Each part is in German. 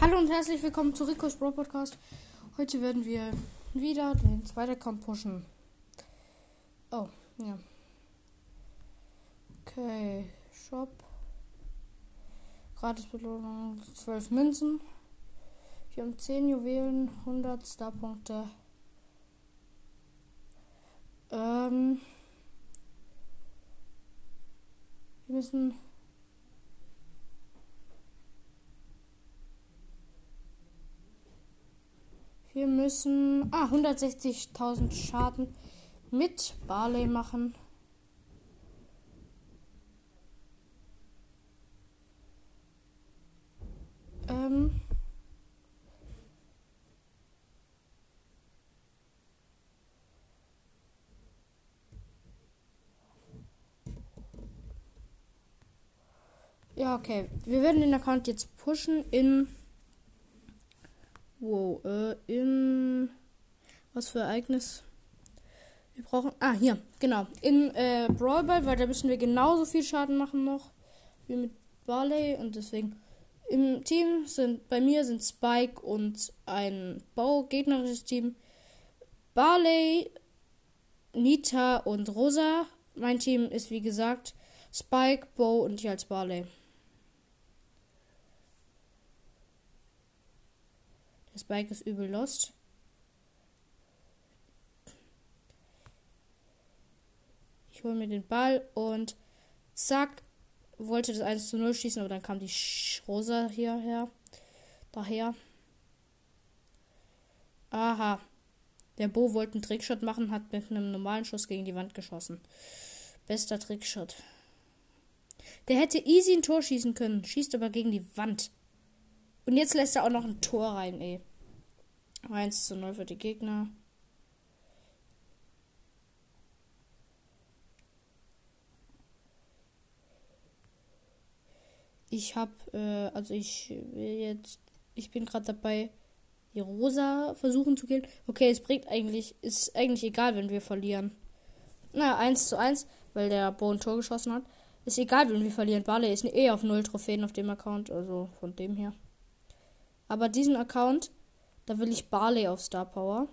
Hallo und herzlich willkommen zu Rico's Bro Podcast. Heute werden wir wieder den zweiten Account pushen. Oh, ja. Okay, Shop. Gratisbelohnung 12 Münzen. Wir haben 10 Juwelen, 100 Starpunkte. Ähm. Wir müssen Wir müssen ah, 160.000 Schaden mit Barley machen. Ähm. Ja, okay. Wir werden den Account jetzt pushen in Wow, äh, in. Was für Ereignis? Wir brauchen. Ah, hier, genau. In äh, Brawl weil da müssen wir genauso viel Schaden machen noch wie mit Barley und deswegen. Im Team sind bei mir sind Spike und ein Bau gegnerisches Team. Barley, Nita und Rosa. Mein Team ist wie gesagt Spike, Bo und ich als Barley. Das Bike ist übel lost. Ich hole mir den Ball und zack, wollte das 1 zu 0 schießen, aber dann kam die Rosa hierher. Daher. Aha. Der Bo wollte einen Trickshot machen, hat mit einem normalen Schuss gegen die Wand geschossen. Bester Trickshot. Der hätte easy ein Tor schießen können, schießt aber gegen die Wand. Und jetzt lässt er auch noch ein Tor rein, ey. 1 zu 0 für die Gegner. Ich hab, äh, also ich will jetzt, ich bin gerade dabei, die Rosa versuchen zu killen. Okay, es bringt eigentlich, ist eigentlich egal, wenn wir verlieren. Na, 1 zu 1, weil der Bo ein Tor geschossen hat. Ist egal, wenn wir verlieren. Barley ist eh auf 0 Trophäen auf dem Account, also von dem her. Aber diesen Account, da will ich Barley auf Star Power.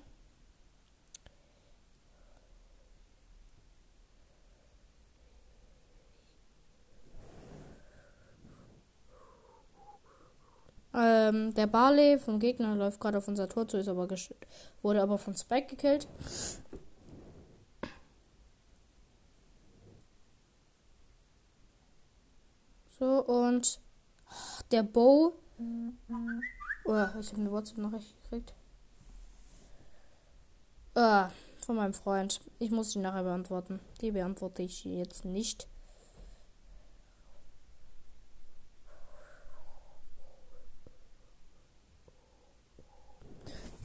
Ähm, der Barley vom Gegner läuft gerade auf unser Tor zu, ist aber wurde aber von Spike gekillt. So, und der Bow Oh, ich habe eine WhatsApp-Nachricht gekriegt. Ah, von meinem Freund. Ich muss die nachher beantworten. Die beantworte ich jetzt nicht.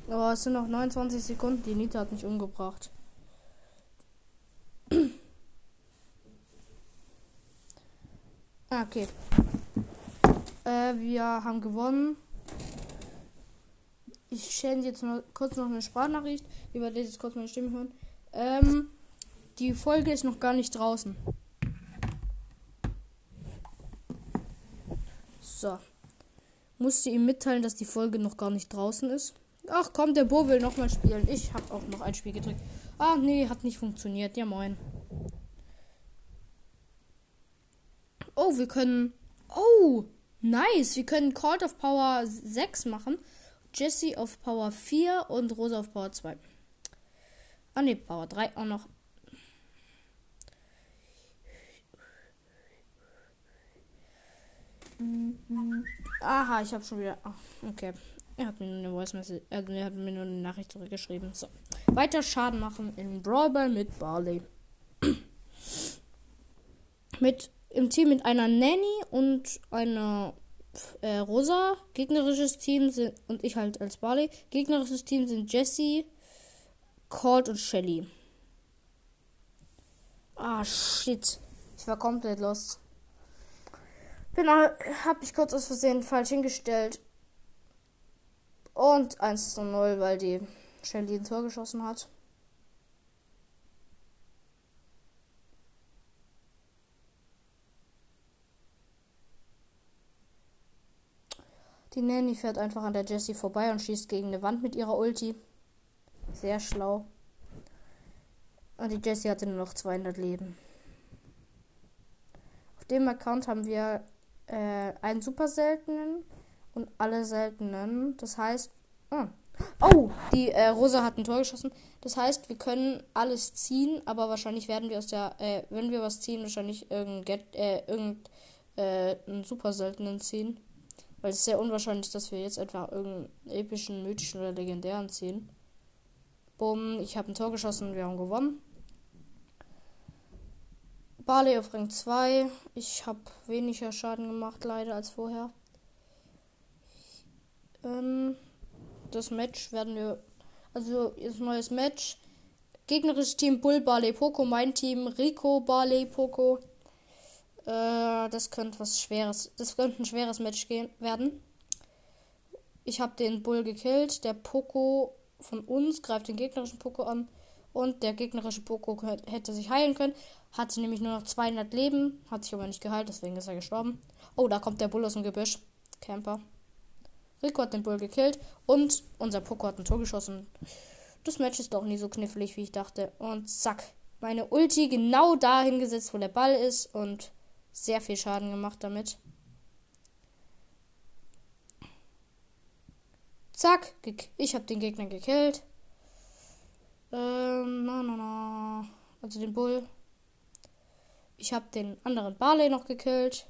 Oh, es sind noch 29 Sekunden. Die Nita hat mich umgebracht. ah, okay. Äh, wir haben gewonnen. Ich stelle jetzt mal kurz noch eine Sprachnachricht. Ihr werdet jetzt kurz meine Stimme hören. Ähm, die Folge ist noch gar nicht draußen. So. Musste ihm mitteilen, dass die Folge noch gar nicht draußen ist. Ach komm, der Bo will nochmal spielen. Ich habe auch noch ein Spiel gedrückt. Ah, nee, hat nicht funktioniert. Ja, moin. Oh, wir können. Oh, nice. Wir können Call of Power 6 machen. Jesse auf Power 4 und Rosa auf Power 2. Ah ne, Power 3 auch noch. Aha, ich habe schon wieder. Ach, okay. Er hat mir nur eine Voice Message, also er hat mir nur eine Nachricht zurückgeschrieben. So. Weiter Schaden machen in Brawl Ball mit Barley. mit im Team mit einer Nanny und einer äh, Rosa. Gegnerisches Team sind und ich halt als Barley. Gegnerisches Team sind Jesse, Colt und Shelly. Ah, shit. Ich war komplett lost. Bin, hab ich kurz aus Versehen falsch hingestellt. Und 1 zu 0, weil die Shelly ein Tor geschossen hat. Die Nanny fährt einfach an der Jessie vorbei und schießt gegen eine Wand mit ihrer Ulti. Sehr schlau. Und die Jessie hatte nur noch 200 Leben. Auf dem Account haben wir äh, einen super seltenen und alle seltenen. Das heißt, oh, oh die äh, Rosa hat ein Tor geschossen. Das heißt, wir können alles ziehen, aber wahrscheinlich werden wir aus der, äh, wenn wir was ziehen, wahrscheinlich irgendein, äh, irgendeinen äh, super seltenen ziehen. Weil es ist sehr unwahrscheinlich, dass wir jetzt einfach irgendeinen epischen, mythischen oder legendären ziehen. Bumm, ich habe ein Tor geschossen und wir haben gewonnen. Barley auf Rang 2. Ich habe weniger Schaden gemacht, leider, als vorher. Ähm, das Match werden wir. Also, jetzt neues Match. Gegnerisches Team Bull, Barley, Poco. Mein Team Rico, Barley, Poco. Äh, das könnte was Schweres. Das könnte ein schweres Match gehen, werden. Ich habe den Bull gekillt. Der Poco von uns greift den gegnerischen Poco an. Und der gegnerische Poco hätte sich heilen können. Hatte nämlich nur noch 200 Leben. Hat sich aber nicht geheilt, deswegen ist er gestorben. Oh, da kommt der Bull aus dem Gebüsch. Camper. Rico hat den Bull gekillt. Und unser Poco hat ein Tor geschossen. Das Match ist doch nie so knifflig, wie ich dachte. Und zack. Meine Ulti genau da hingesetzt, wo der Ball ist. Und sehr viel Schaden gemacht damit. Zack. Ich habe den Gegner gekillt. Ähm, na, na, na. Also den Bull. Ich habe den anderen Barley noch gekillt.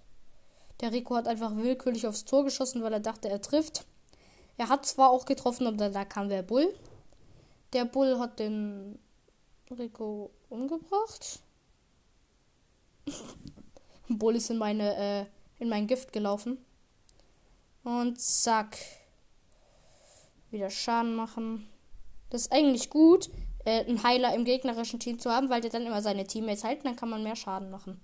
Der Rico hat einfach willkürlich aufs Tor geschossen, weil er dachte, er trifft. Er hat zwar auch getroffen, aber da kam der Bull. Der Bull hat den Rico umgebracht. Bull ist in meine äh, in mein Gift gelaufen. Und zack. Wieder Schaden machen. Das ist eigentlich gut, äh, einen Heiler im gegnerischen Team zu haben, weil der dann immer seine Teammates hält, dann kann man mehr Schaden machen.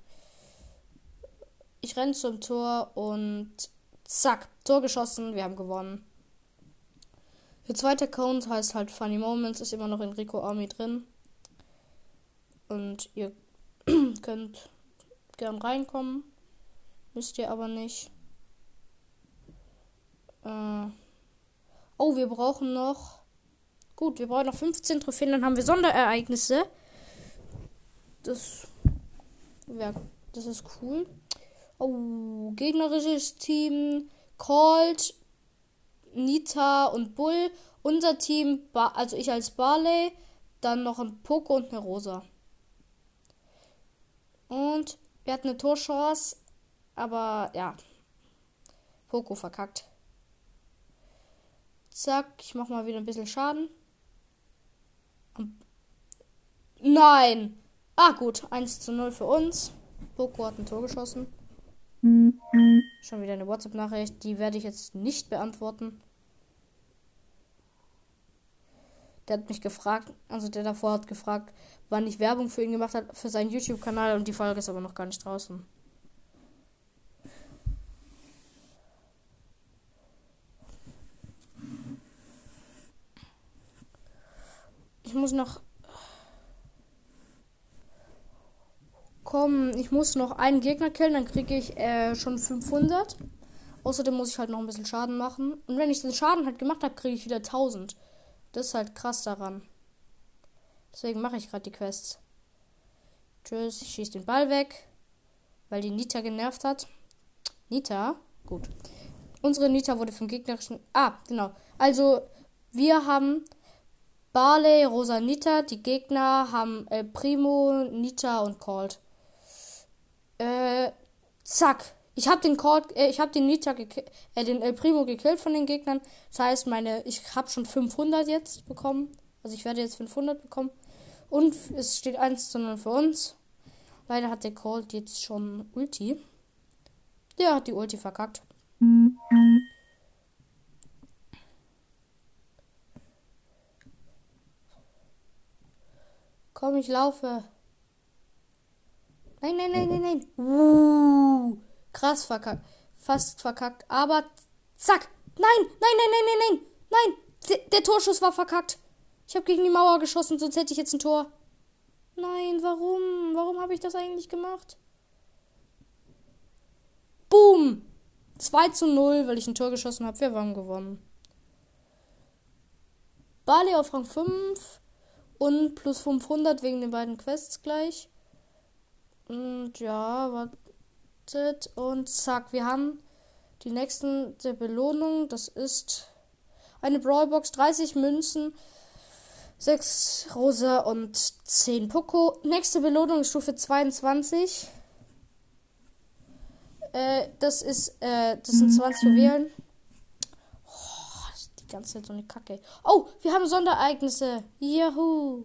Ich renne zum Tor und zack, Tor geschossen, wir haben gewonnen. Der zweite Account heißt halt Funny Moments, ist immer noch in Rico Army drin. Und ihr könnt gern reinkommen. Müsst ihr aber nicht. Äh oh, wir brauchen noch Gut, wir brauchen noch 15 Trophäen, dann haben wir Sonderereignisse. Das wäre, das ist cool. Oh, gegnerisches Team Colt, Nita und Bull. Unser Team, also ich als Barley, dann noch ein Poco und eine Rosa. Und wir hatten eine Torchance, aber ja, Poco verkackt. Zack, ich mach mal wieder ein bisschen Schaden. Nein. Ah, gut. 1 zu 0 für uns. Poco hat ein Tor geschossen. Schon wieder eine WhatsApp-Nachricht. Die werde ich jetzt nicht beantworten. Der hat mich gefragt, also der davor hat gefragt, wann ich Werbung für ihn gemacht hat, für seinen YouTube-Kanal und die Folge ist aber noch gar nicht draußen. Ich muss noch Komm, ich muss noch einen Gegner killen, dann kriege ich äh, schon 500. Außerdem muss ich halt noch ein bisschen Schaden machen. Und wenn ich den Schaden halt gemacht habe, kriege ich wieder 1000. Das ist halt krass daran. Deswegen mache ich gerade die Quests. Tschüss, ich schieße den Ball weg. Weil die Nita genervt hat. Nita? Gut. Unsere Nita wurde vom gegnerischen. Ah, genau. Also, wir haben Barley, Rosa, Nita. Die Gegner haben äh, Primo, Nita und Colt. Äh, zack. Ich habe den Cord, äh, ich habe den Nita äh, den El Primo gekillt von den Gegnern. Das heißt, meine, ich habe schon 500 jetzt bekommen. Also ich werde jetzt 500 bekommen. Und es steht 1 zu 0 für uns. Leider hat der Colt jetzt schon Ulti. Der hat die Ulti verkackt. Komm, ich laufe. Nein, nein, nein, nein, nein. Uh, krass verkackt. Fast verkackt. Aber zack. Nein, nein, nein, nein, nein, nein. Nein. Der Torschuss war verkackt. Ich habe gegen die Mauer geschossen, sonst hätte ich jetzt ein Tor. Nein, warum? Warum habe ich das eigentlich gemacht? Boom. 2 zu 0, weil ich ein Tor geschossen habe. Wir haben gewonnen. Bali auf Rang 5 und plus 500 wegen den beiden Quests gleich. Und ja, wartet. Und zack, wir haben die nächsten der Belohnung. Das ist eine Brawlbox, 30 Münzen, 6 Rosa und 10 Poco. Nächste Belohnung ist Stufe 22. Äh, das ist, äh, das sind 20 Juwelen. Oh, die ganze Zeit so eine Kacke. Oh, wir haben Sonderereignisse. Juhu.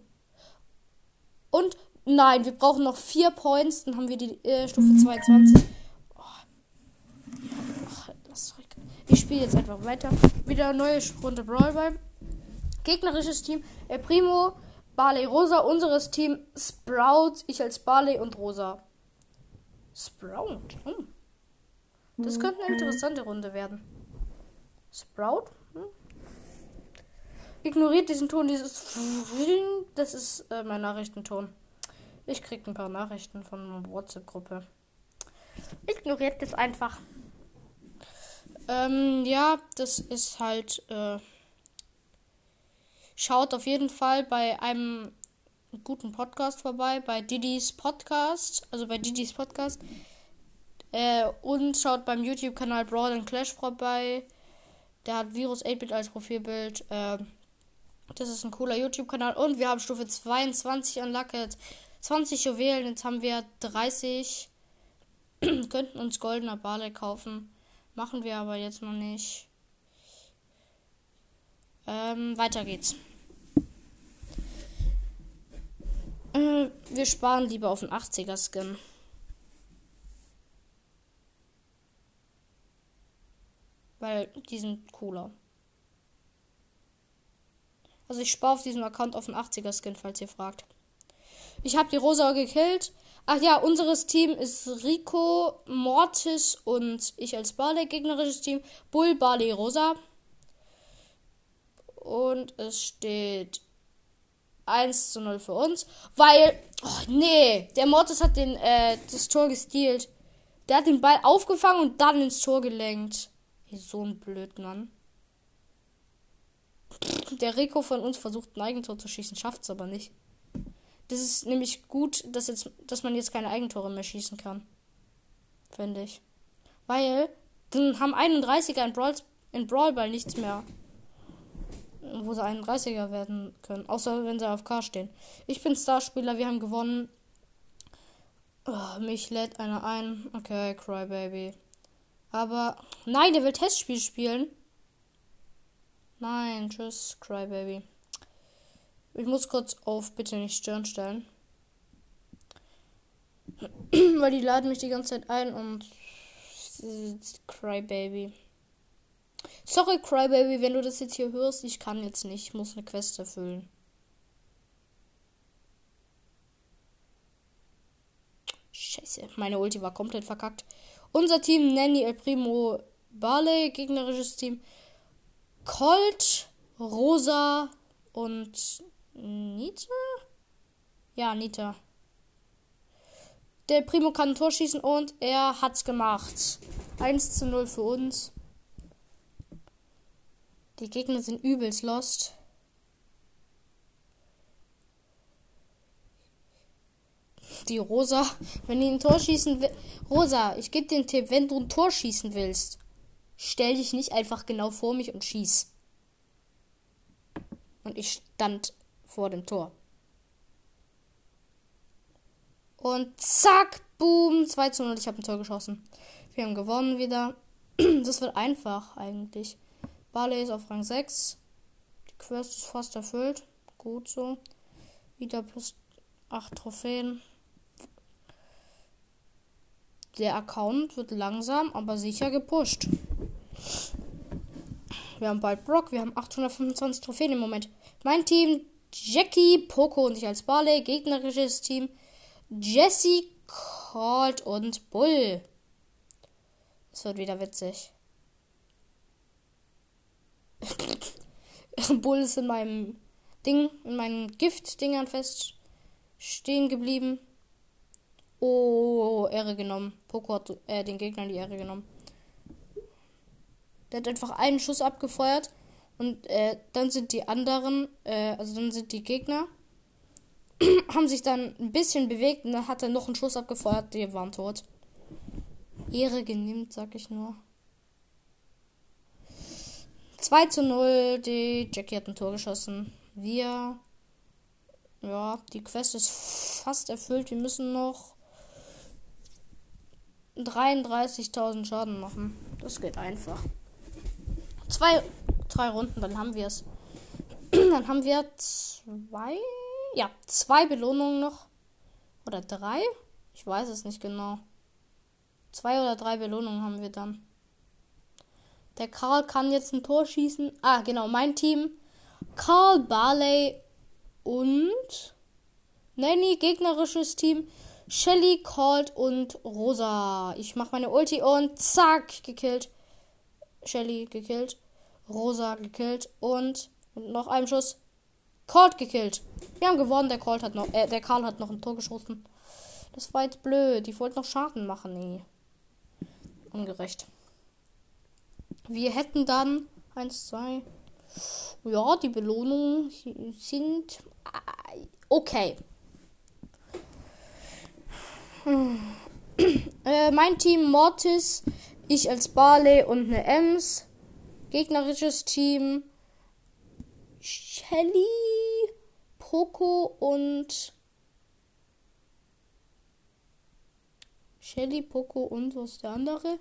Und nein, wir brauchen noch 4 Points. Dann haben wir die äh, Stufe 22. Oh. Ach, ich spiele jetzt einfach weiter. Wieder eine neue Runde Brawl. Gegnerisches Team. El Primo, Barley, Rosa. Unseres Team Sprout. Ich als Barley und Rosa. Sprout. Hm. Das könnte eine interessante Runde werden. Sprout? Hm? Ignoriert diesen Ton, dieses. Das ist äh, mein Nachrichtenton. Ich krieg ein paar Nachrichten von einer WhatsApp-Gruppe. Ignoriert das einfach. Ähm, ja, das ist halt. Äh, schaut auf jeden Fall bei einem guten Podcast vorbei, bei Didis Podcast, also bei Didis Podcast. Äh, und schaut beim YouTube-Kanal Brawl and Clash vorbei. Der hat Virus 8-Bit als Profilbild. Äh, das ist ein cooler YouTube-Kanal. Und wir haben Stufe 22 unlocked. 20 Juwelen, jetzt haben wir 30. Könnten uns goldener Bale kaufen. Machen wir aber jetzt noch nicht. Ähm, weiter geht's. Äh, wir sparen lieber auf den 80er Skin. Weil die sind cooler. Also ich spare auf diesem Account auf den 80er Skin, falls ihr fragt. Ich habe die Rosa gekillt. Ach ja, unseres Team ist Rico, Mortis und ich als Barley. Gegnerisches Team Bull, Barley, Rosa. Und es steht 1 zu 0 für uns. Weil, oh nee, der Mortis hat den, äh, das Tor gestealt. Der hat den Ball aufgefangen und dann ins Tor gelenkt. So ein Blödmann. Der Rico von uns versucht ein Eigentor zu schießen, schafft es aber nicht. Das ist nämlich gut, dass, jetzt, dass man jetzt keine Eigentore mehr schießen kann. Finde ich. Weil dann haben 31er in, Brawl, in Brawlball nichts mehr. Wo sie 31er werden können. Außer wenn sie auf K stehen. Ich bin Starspieler, wir haben gewonnen. Oh, mich lädt einer ein. Okay, Crybaby. Aber. Nein, der will Testspiel spielen. Nein, tschüss, Crybaby. Ich muss kurz auf bitte nicht stören stellen. Weil die laden mich die ganze Zeit ein und Crybaby. Sorry, Crybaby, wenn du das jetzt hier hörst, ich kann jetzt nicht. Ich muss eine Quest erfüllen. Scheiße, meine Ulti war komplett verkackt. Unser Team Nanny El Primo Barley, gegnerisches Team Colt, Rosa und Nita? Ja, Nita. Der Primo kann ein Tor schießen und er hat's gemacht. 1 zu 0 für uns. Die Gegner sind übelst lost. Die Rosa, wenn die ein Tor schießen will. Rosa, ich gebe dir einen Tipp, wenn du ein Tor schießen willst, stell dich nicht einfach genau vor mich und schieß. Und ich stand vor dem Tor. Und zack, boom, 2 zu 0. Ich habe ein Tor geschossen. Wir haben gewonnen wieder. Das wird einfach eigentlich. Barley ist auf Rang 6. Die Quest ist fast erfüllt. Gut so. Wieder plus 8 Trophäen. Der Account wird langsam, aber sicher gepusht. Wir haben bald Brock. Wir haben 825 Trophäen im Moment. Mein Team Jackie, Poco und ich als Barley. Gegnerisches Team Jesse, Colt und Bull. Es wird wieder witzig. Bull ist in meinem Ding, in meinen Giftdingern fest stehen geblieben. Oh, Ehre genommen. Poco hat äh, den Gegnern die Ehre genommen. Der hat einfach einen Schuss abgefeuert und äh, dann sind die anderen, äh, also dann sind die Gegner, haben sich dann ein bisschen bewegt und dann hat er noch einen Schuss abgefeuert, die waren tot. Ehre genimmt, sag ich nur. 2 zu 0, die Jackie hat ein Tor geschossen. Wir, ja, die Quest ist fast erfüllt. Wir müssen noch 33.000 Schaden machen. Das geht einfach. Zwei, drei Runden, dann haben wir es. dann haben wir zwei, ja, zwei Belohnungen noch. Oder drei? Ich weiß es nicht genau. Zwei oder drei Belohnungen haben wir dann. Der Karl kann jetzt ein Tor schießen. Ah, genau, mein Team. Karl, Barley und Nanny, gegnerisches Team. Shelly, Colt und Rosa. Ich mache meine Ulti und zack, gekillt. Shelly gekillt. Rosa gekillt und mit noch einem Schuss Colt gekillt. Wir haben gewonnen. Der Colt hat noch, äh, der Karl hat noch ein Tor geschossen. Das war jetzt blöd. Ich wollte noch Schaden machen. Nee. Ungerecht. Wir hätten dann eins, zwei. Ja, die Belohnungen sind äh, okay. Äh, mein Team Mortis, ich als Barley und eine Ems. Gegnerisches Team Shelly, Poco und Shelly, Poco und was ist der andere?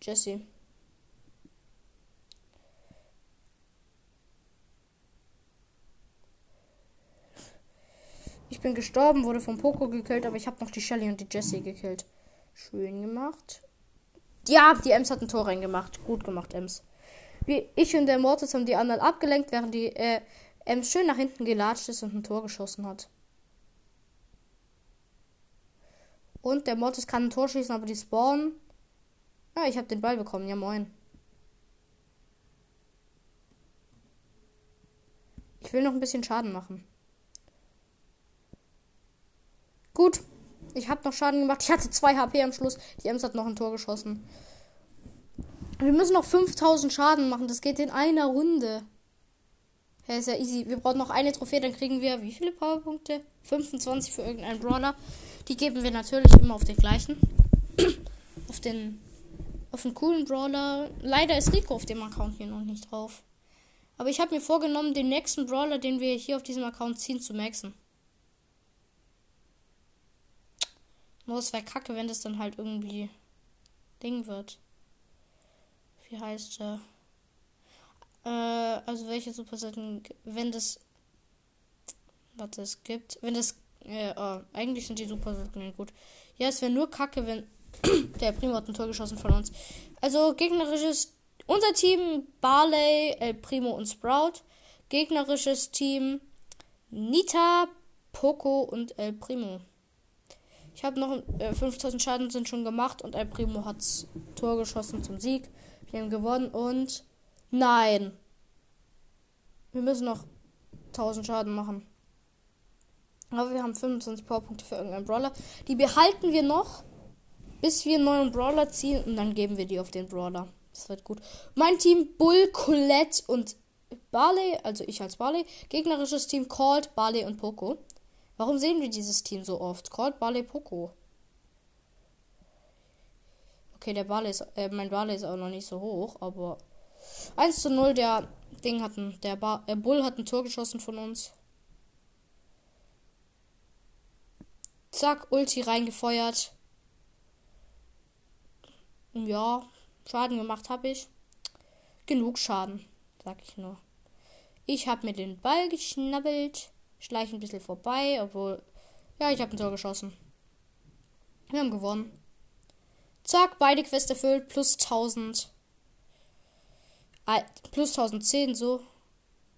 Jesse. Ich bin gestorben, wurde vom Poco gekillt, aber ich habe noch die Shelly und die Jessie gekillt. Schön gemacht. Ja, die Ems hat ein Tor reingemacht. Gut gemacht, Ems. Wie ich und der Mortis haben die anderen abgelenkt, während die äh, Ems schön nach hinten gelatscht ist und ein Tor geschossen hat. Und der Mortis kann ein Tor schießen, aber die spawnen. Ah, ich habe den Ball bekommen. Ja, moin. Ich will noch ein bisschen Schaden machen. Gut. Ich habe noch Schaden gemacht. Ich hatte 2 HP am Schluss. Die Ems hat noch ein Tor geschossen. Wir müssen noch 5000 Schaden machen. Das geht in einer Runde. Ja, ist ja easy. Wir brauchen noch eine Trophäe, dann kriegen wir wie viele Powerpunkte? 25 für irgendeinen Brawler. Die geben wir natürlich immer auf den gleichen. auf den auf den coolen Brawler. Leider ist Rico auf dem Account hier noch nicht drauf. Aber ich habe mir vorgenommen, den nächsten Brawler, den wir hier auf diesem Account ziehen, zu maxen. Nur es wäre kacke, wenn das dann halt irgendwie Ding wird. Wie heißt er? Äh, also welche Superseiten, wenn das, was es gibt, wenn das, äh, oh, eigentlich sind die Superseiten gut. Ja, es wäre nur kacke, wenn der Primo hat ein Tor geschossen von uns. Also gegnerisches, unser Team Barley, El Primo und Sprout. Gegnerisches Team Nita, Poco und El Primo. Ich habe noch äh, 5000 Schaden sind schon gemacht und El Primo hat's Tor geschossen zum Sieg. Wir haben gewonnen und nein. Wir müssen noch 1000 Schaden machen. Aber wir haben 25 Powerpunkte für irgendeinen Brawler. Die behalten wir noch bis wir einen neuen Brawler ziehen und dann geben wir die auf den Brawler. Das wird gut. Mein Team Bull, Colette und Barley, also ich als Barley. Gegnerisches Team Colt, Barley und Poco. Warum sehen wir dieses Team so oft? Colt, Barley, Poco. Okay, der Barley ist, äh, mein Barley ist auch noch nicht so hoch, aber 1 zu 0, der Ding hat ein, der Bar, äh, Bull hat ein Tor geschossen von uns. Zack, Ulti reingefeuert. Ja, Schaden gemacht habe ich. Genug Schaden, sag ich nur. Ich habe mir den Ball geschnabbelt, schleiche ein bisschen vorbei, obwohl. Ja, ich habe ein Tor geschossen. Wir haben gewonnen. Zack, beide Quests erfüllt, plus 1000. Äh, plus 1010, so.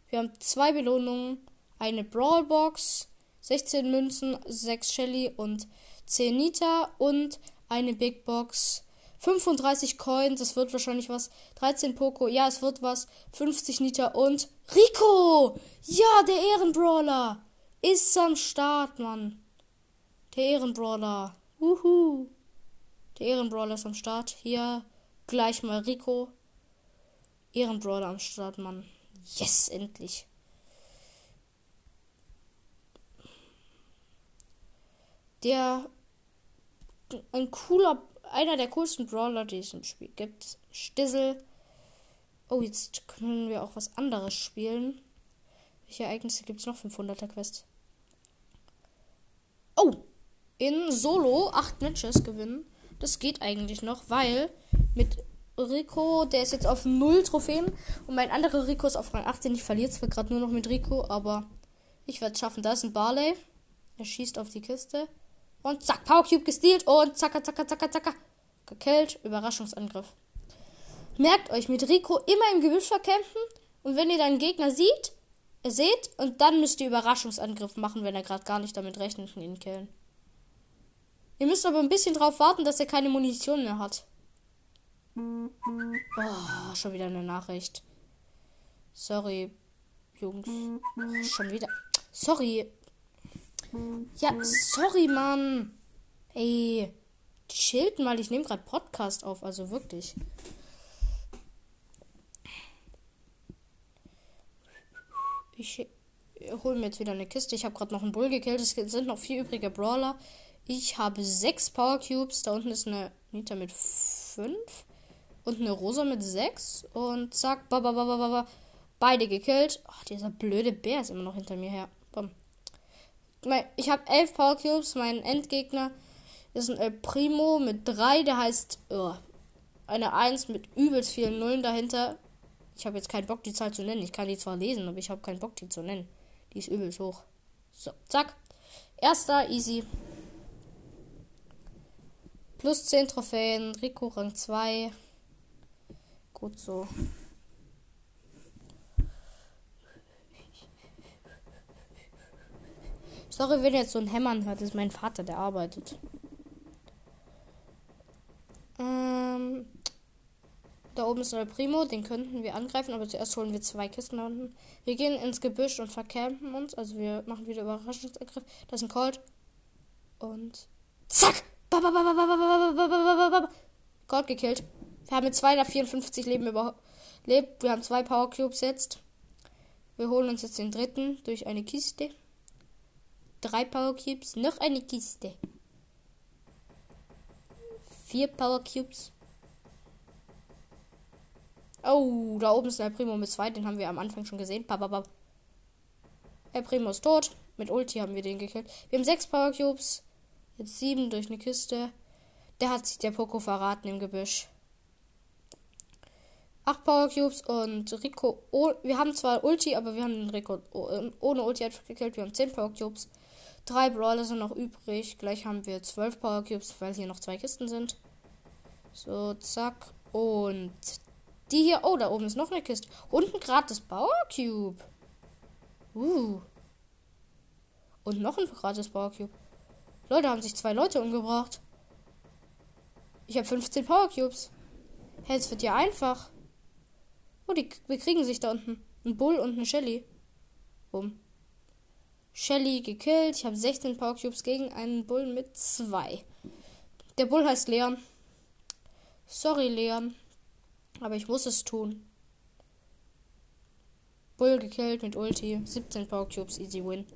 Wir haben zwei Belohnungen. Eine Brawlbox, 16 Münzen, 6 Shelly und 10 Nita und eine Big Box 35 Coins, das wird wahrscheinlich was. 13 Poco, ja, es wird was. 50 Nita und Rico! Ja, der Ehrenbrawler! Ist am Start, Mann. Der Ehrenbrawler. Uhu. Der Ehrenbrawler ist am Start. Hier gleich mal Rico. Ehrenbrawler am Start, Mann. Yes, endlich. Der ein cooler, einer der coolsten Brawler, die es im Spiel gibt. Stissel. Oh, jetzt können wir auch was anderes spielen. Welche Ereignisse gibt es noch? 500er Quest. Oh! In Solo 8 Matches gewinnen. Das geht eigentlich noch, weil mit Rico, der ist jetzt auf 0 Trophäen und mein anderer Rico ist auf Rang 18. Ich verliere zwar gerade nur noch mit Rico, aber ich werde es schaffen. Da ist ein Barley. Er schießt auf die Kiste. Und zack, Power Cube gestealt und zacka, zacka, zacka, zacka. Gekillt. Überraschungsangriff. Merkt euch, mit Rico immer im Gebüsch verkämpfen und wenn ihr deinen Gegner sieht, seht, und dann müsst ihr Überraschungsangriff machen, wenn er gerade gar nicht damit rechnet und ihn killen. Ihr müsst aber ein bisschen drauf warten, dass er keine Munition mehr hat. Oh, schon wieder eine Nachricht. Sorry, Jungs. Oh, schon wieder. Sorry. Ja, sorry, Mann. Ey, chillt mal. Ich nehme gerade Podcast auf, also wirklich. Ich hole mir jetzt wieder eine Kiste. Ich habe gerade noch einen Bull gekillt. Es sind noch vier übrige Brawler. Ich habe sechs Power Cubes. Da unten ist eine Nita mit fünf. Und eine Rosa mit sechs. Und zack, bababababa. Beide gekillt. Ach, dieser blöde Bär ist immer noch hinter mir her. Bam. Ich habe elf Power Cubes. Mein Endgegner ist ein El Primo mit drei. Der heißt oh, eine Eins mit übelst vielen Nullen dahinter. Ich habe jetzt keinen Bock, die Zahl zu nennen. Ich kann die zwar lesen, aber ich habe keinen Bock, die zu nennen. Die ist übelst hoch. So, zack. Erster, easy. Plus 10 Trophäen. Rico Rang 2. Gut so. Sorry, wenn ihr jetzt so ein Hämmern hört. Das ist mein Vater, der arbeitet. Ähm, da oben ist der Primo, den könnten wir angreifen, aber zuerst holen wir zwei Kisten da unten. Wir gehen ins Gebüsch und vercampen uns. Also wir machen wieder Überraschungsangriff. Das ist ein Colt. Und zack! Gold gekillt. Wir haben mit 254 Leben überlebt. Wir haben zwei Power Cubes jetzt. Wir holen uns jetzt den dritten durch eine Kiste. Drei Power Cubes, noch eine Kiste. Vier Power Cubes. Oh, da oben ist der Primo mit zwei. Den haben wir am Anfang schon gesehen. Bababab. Der Primo ist tot. Mit Ulti haben wir den gekillt. Wir haben sechs Power Cubes. Jetzt sieben durch eine Kiste. Der hat sich der Poco verraten im Gebüsch. Acht Power Cubes und Rico. Oh, wir haben zwar Ulti, aber wir haben den Rico ohne Ulti einfach gekillt. Wir haben zehn Power Cubes. Drei Brawler sind noch übrig. Gleich haben wir zwölf Power Cubes, weil hier noch zwei Kisten sind. So, zack. Und die hier. Oh, da oben ist noch eine Kiste. Und ein gratis Power Cube. Uh. Und noch ein gratis Power Cube. Leute, haben sich zwei Leute umgebracht. Ich habe 15 Power Cubes. Hey, es wird ja einfach. Oh, die bekriegen sich da unten. Ein Bull und eine Shelly. Bumm. Shelly gekillt. Ich habe 16 Power Cubes gegen einen Bull mit 2. Der Bull heißt Leon. Sorry, Leon. Aber ich muss es tun. Bull gekillt mit Ulti. 17 Power Cubes, easy win.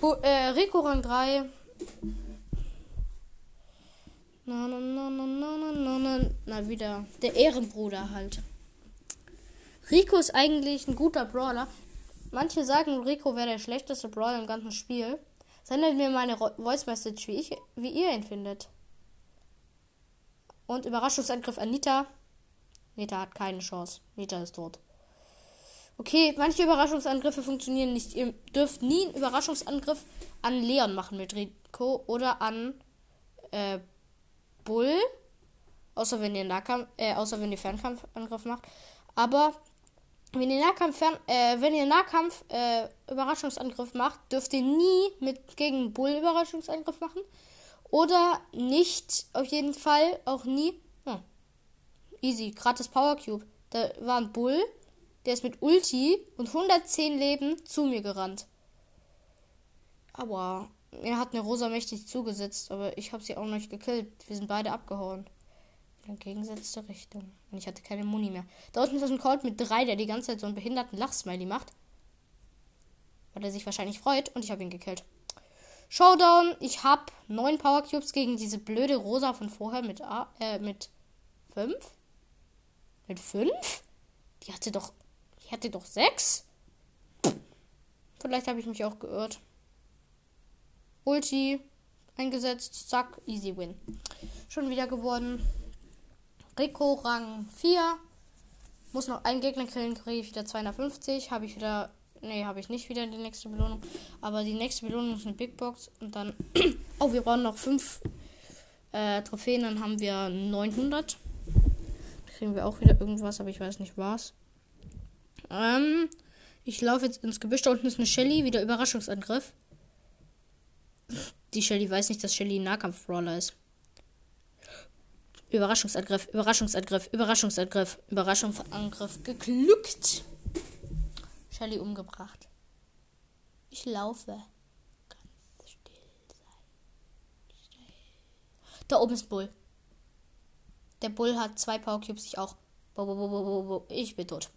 Bu äh, Rico Rang 3. Na, na, na, na, na, na, na, na, wieder. Der Ehrenbruder halt. Rico ist eigentlich ein guter Brawler. Manche sagen, Rico wäre der schlechteste Brawler im ganzen Spiel. Sendet mir meine Voice Message, wie, ich, wie ihr ihn findet. Und Überraschungsangriff an Nita. Nita hat keine Chance. Nita ist tot. Okay, manche Überraschungsangriffe funktionieren nicht. Ihr dürft nie einen Überraschungsangriff an Leon machen mit Rico oder an äh, Bull. Außer wenn ihr Nahkampf, äh, außer wenn ihr Fernkampfangriff macht. Aber wenn ihr Nahkampf, äh, wenn ihr Nahkampf äh, Überraschungsangriff macht, dürft ihr nie mit gegen Bull Überraschungsangriff machen. Oder nicht, auf jeden Fall, auch nie. Hm. Easy, gratis Power Cube. Da war ein Bull der ist mit Ulti und 110 Leben zu mir gerannt. Aber er hat eine rosa mächtig zugesetzt, aber ich habe sie auch noch nicht gekillt. Wir sind beide abgehauen. Entgegengesetzte Richtung. Und ich hatte keine Muni mehr. Da unten ist ein Colt mit drei, der die ganze Zeit so einen behinderten Lachsmiley macht. Weil er sich wahrscheinlich freut. Und ich habe ihn gekillt. Showdown. Ich habe neun Power Cubes gegen diese blöde Rosa von vorher mit A, äh, mit fünf. Mit fünf? Die hatte doch, die hatte doch sechs. Vielleicht habe ich mich auch geirrt. Ulti eingesetzt, zack, easy win. Schon wieder geworden. Rico Rang 4. Muss noch einen Gegner killen, kriege ich wieder 250. Habe ich wieder. Nee, habe ich nicht wieder die nächste Belohnung. Aber die nächste Belohnung ist eine Big Box. Und dann. oh, wir brauchen noch 5 äh, Trophäen. Dann haben wir 900. Da kriegen wir auch wieder irgendwas, aber ich weiß nicht was. Ähm. Ich laufe jetzt ins Gebüsch. Da unten ist eine Shelly. Wieder Überraschungsangriff. Die Shelly weiß nicht, dass Shelly ein Nahkampf-Brawler ist. Überraschungsangriff, Überraschungsangriff, Überraschungsangriff, Überraschungsangriff geglückt. Shelly umgebracht. Ich laufe. Ganz still sein. Still. Da oben ist Bull. Der Bull hat zwei Power Cubes, ich auch. Ich bin tot.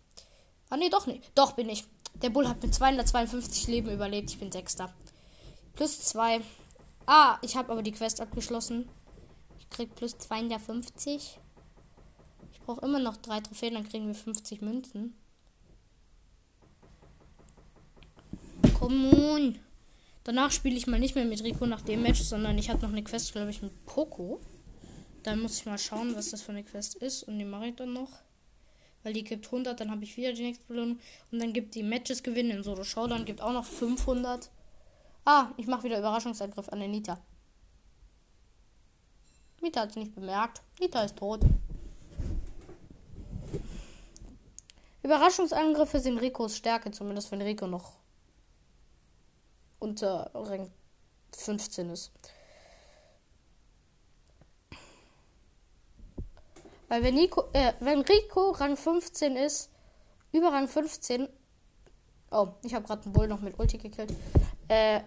Ah, nee, doch nicht. Doch bin ich. Der Bull hat mit 252 Leben überlebt. Ich bin Sechster. Plus zwei. Ah, ich habe aber die Quest abgeschlossen krieg plus 250. Ich brauche immer noch drei Trophäen, dann kriegen wir 50 Münzen. Come on. Danach spiele ich mal nicht mehr mit Rico nach dem Match, sondern ich habe noch eine Quest, glaube ich, mit Poco. Dann muss ich mal schauen, was das für eine Quest ist. Und die mache ich dann noch. Weil die gibt 100, dann habe ich wieder die nächste Belohnung. Und dann gibt die Matches gewinnen in Solo Showdown, gibt auch noch 500. Ah, ich mache wieder Überraschungsangriff an den Nita. Mita hat es nicht bemerkt. Mita ist tot. Überraschungsangriffe sind Ricos Stärke, zumindest wenn Rico noch unter Rang 15 ist. Weil wenn, Nico, äh, wenn Rico Rang 15 ist, über Rang 15. Oh, ich habe gerade einen Bull noch mit Ulti gekillt. Äh,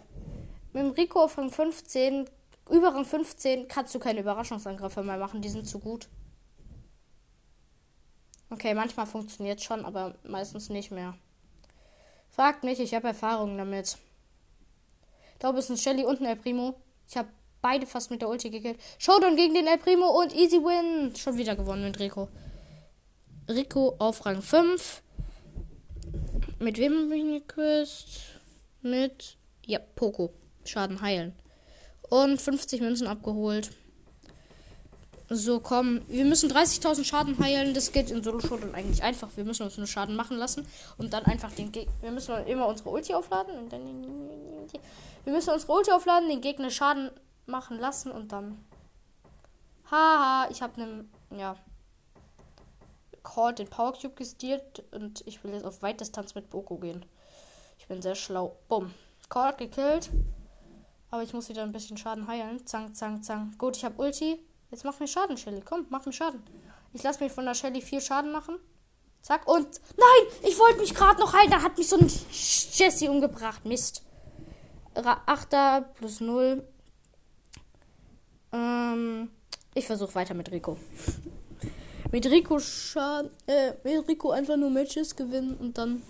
mit Rico auf Rang 15 über Rang 15 kannst du keine Überraschungsangriffe mehr machen, die sind zu gut. Okay, manchmal funktioniert schon, aber meistens nicht mehr. Fragt mich, ich habe Erfahrung damit. Da oben ist ein Shelly und ein El Primo. Ich habe beide fast mit der Ulti gekillt. Showdown gegen den El Primo und Easy Win. Schon wieder gewonnen mit Rico. Rico auf Rang 5. Mit wem bin ich geküsst? Mit. Ja, Poco. Schaden heilen. Und 50 Münzen abgeholt. So, komm. Wir müssen 30.000 Schaden heilen. Das geht in Solo Showdown eigentlich einfach. Wir müssen uns nur Schaden machen lassen. Und dann einfach den Gegner. Wir müssen immer unsere Ulti aufladen. Und dann. Wir müssen unsere Ulti aufladen, den Gegner Schaden machen lassen und dann. Haha, ich habe einen. Ja. Call den Power Cube gestealt. Und ich will jetzt auf Weitdistanz mit Boko gehen. Ich bin sehr schlau. Bumm. Call gekillt. Aber ich muss wieder ein bisschen Schaden heilen. Zang, zang, zang. Gut, ich habe Ulti. Jetzt mach mir Schaden, Shelly. Komm, mach mir Schaden. Ich lasse mich von der Shelly viel Schaden machen. Zack. Und. Nein! Ich wollte mich gerade noch heilen. Da hat mich so ein Jesse umgebracht. Mist. Achter plus 0. Ähm, ich versuche weiter mit Rico. mit Rico Schaden. Äh, mit Rico einfach nur Matches gewinnen und dann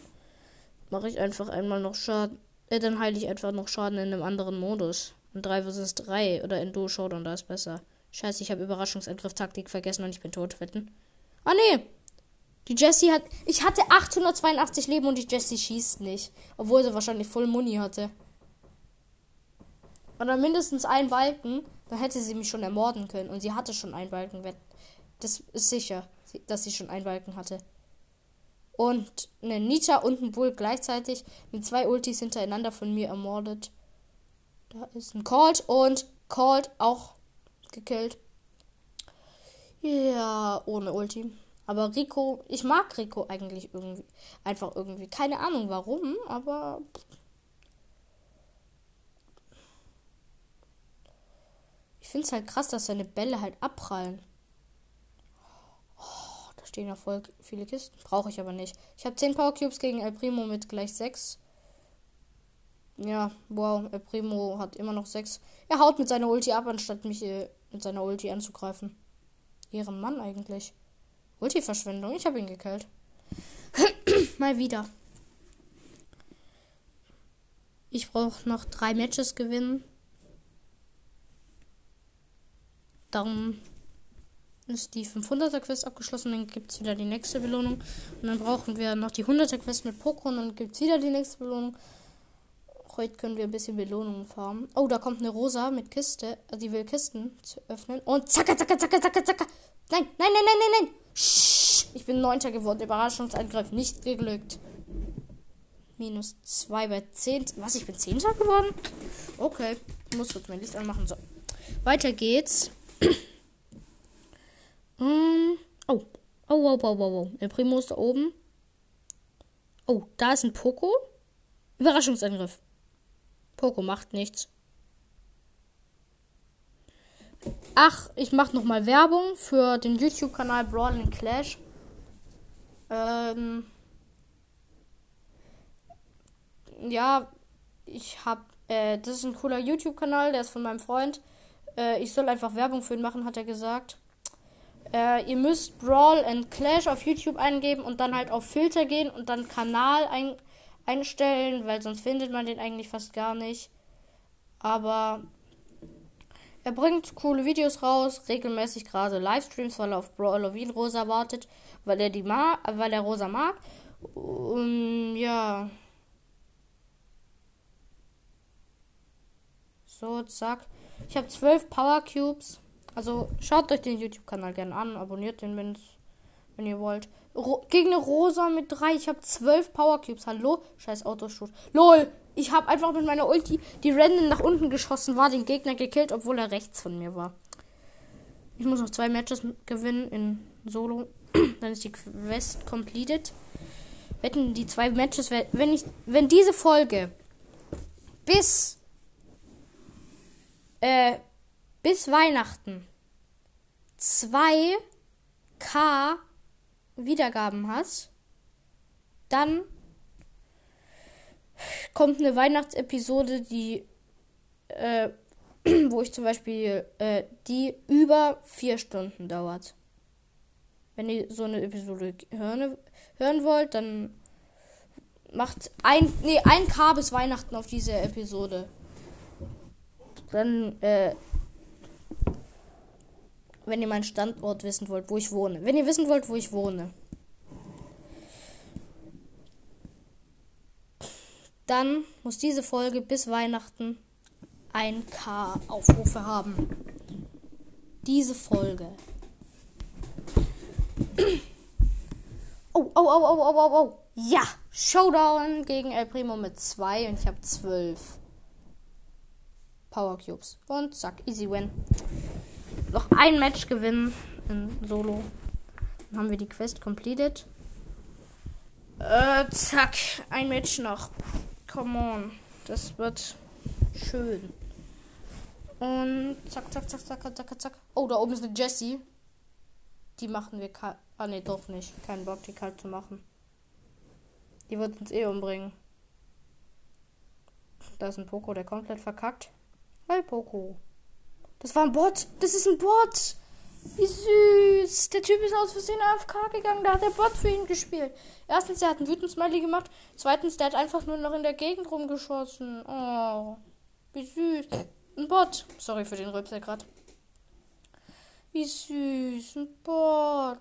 mache ich einfach einmal noch Schaden. Ja, dann heile ich einfach noch Schaden in einem anderen Modus. Und 3 vs 3 oder in Duo Showdown, da ist besser. Scheiße, ich habe Überraschungsangriff-Taktik vergessen und ich bin tot. Wetten. Ah, nee. Die Jessie hat. Ich hatte 882 Leben und die Jessie schießt nicht. Obwohl sie wahrscheinlich Full Muni hatte. Oder mindestens einen Balken. Dann hätte sie mich schon ermorden können. Und sie hatte schon einen Balken. Das ist sicher, dass sie schon einen Balken hatte und eine Nita und ein Bull gleichzeitig mit zwei Ultis hintereinander von mir ermordet. Da ist ein Colt und Colt auch gekillt. Ja, ohne Ulti. Aber Rico, ich mag Rico eigentlich irgendwie. Einfach irgendwie. Keine Ahnung warum, aber. Ich finde es halt krass, dass seine Bälle halt abprallen stehen ja voll viele Kisten. Brauche ich aber nicht. Ich habe 10 Power Cubes gegen El Primo mit gleich 6. Ja, wow, El Primo hat immer noch 6. Er haut mit seiner Ulti ab, anstatt mich äh, mit seiner Ulti anzugreifen. Ehrenmann eigentlich. Ulti-Verschwendung. Ich habe ihn gekillt. Mal wieder. Ich brauche noch drei Matches gewinnen. Darum ist die 500er Quest abgeschlossen. Dann gibt es wieder die nächste Belohnung. Und dann brauchen wir noch die 100er Quest mit Pokémon. Und dann gibt es wieder die nächste Belohnung. Heute können wir ein bisschen Belohnungen farmen. Oh, da kommt eine Rosa mit Kiste. Also die will Kisten zu öffnen. Und zacka, zacka, zacka, zacka, zacka. Nein, nein, nein, nein, nein, nein. Shh, ich bin Neunter geworden. Überraschungsangriff nicht geglückt. Minus 2 bei 10. Was, ich bin Zehnter geworden? Okay. Ich muss kurz mein Licht anmachen. So. Weiter geht's. um, oh. Oh, wow, wow, wow, wow. Der Primo ist da oben. Oh, da ist ein Poco. Überraschungsangriff. Poco macht nichts. Ach, ich mache nochmal Werbung für den YouTube-Kanal Brawl and Clash. Ähm, ja, ich habe, äh, das ist ein cooler YouTube-Kanal, der ist von meinem Freund. Äh, ich soll einfach Werbung für ihn machen, hat er gesagt. Äh, ihr müsst Brawl and Clash auf YouTube eingeben und dann halt auf Filter gehen und dann Kanal ein einstellen, weil sonst findet man den eigentlich fast gar nicht. Aber er bringt coole Videos raus, regelmäßig gerade Livestreams, weil er auf Halloween Rosa wartet, weil er die mag, weil er Rosa mag. Und ja. So, zack. Ich habe zwölf Power Cubes. Also schaut euch den YouTube-Kanal gerne an, abonniert den, wenn ihr wollt. Ro gegen eine Rosa mit drei. Ich habe zwölf Power Cubes. Hallo? Scheiß Autoshoot. LOL! Ich habe einfach mit meiner Ulti die Random nach unten geschossen, war den Gegner gekillt, obwohl er rechts von mir war. Ich muss noch zwei Matches gewinnen in Solo. Dann ist die Quest completed. Wetten die zwei Matches, wenn ich, wenn diese Folge bis äh, bis Weihnachten 2k Wiedergaben hast, dann kommt eine Weihnachtsepisode, die, äh, wo ich zum Beispiel, äh, die über vier Stunden dauert. Wenn ihr so eine Episode hören, hören wollt, dann macht ein, nee, ein K bis Weihnachten auf diese Episode. Dann, äh, wenn ihr meinen Standort wissen wollt, wo ich wohne. Wenn ihr wissen wollt, wo ich wohne. Dann muss diese Folge bis Weihnachten 1K Aufrufe haben. Diese Folge. Oh, oh, oh, oh, oh, oh, oh. Ja, Showdown gegen El Primo mit 2 und ich habe 12 Power Cubes. Und zack, easy win. Noch ein Match gewinnen in Solo. Dann haben wir die Quest completed. Äh, zack, ein Match noch. Come on. Das wird schön. Und zack, zack, zack, zack, zack, zack. Oh, da oben ist eine Jessie. Die machen wir kalt. Ah, ne, doch nicht. Kein Bock, die kalt zu machen. Die wird uns eh umbringen. Da ist ein Poco, der komplett verkackt. Hi, Poco. Das war ein Bot. Das ist ein Bot. Wie süß. Der Typ ist aus Versehen AFK gegangen. Da hat der Bot für ihn gespielt. Erstens, er hat einen wütenden Smiley gemacht. Zweitens, der hat einfach nur noch in der Gegend rumgeschossen. Oh. Wie süß. Ein Bot. Sorry für den Rülpser gerade. Wie süß. Ein Bot.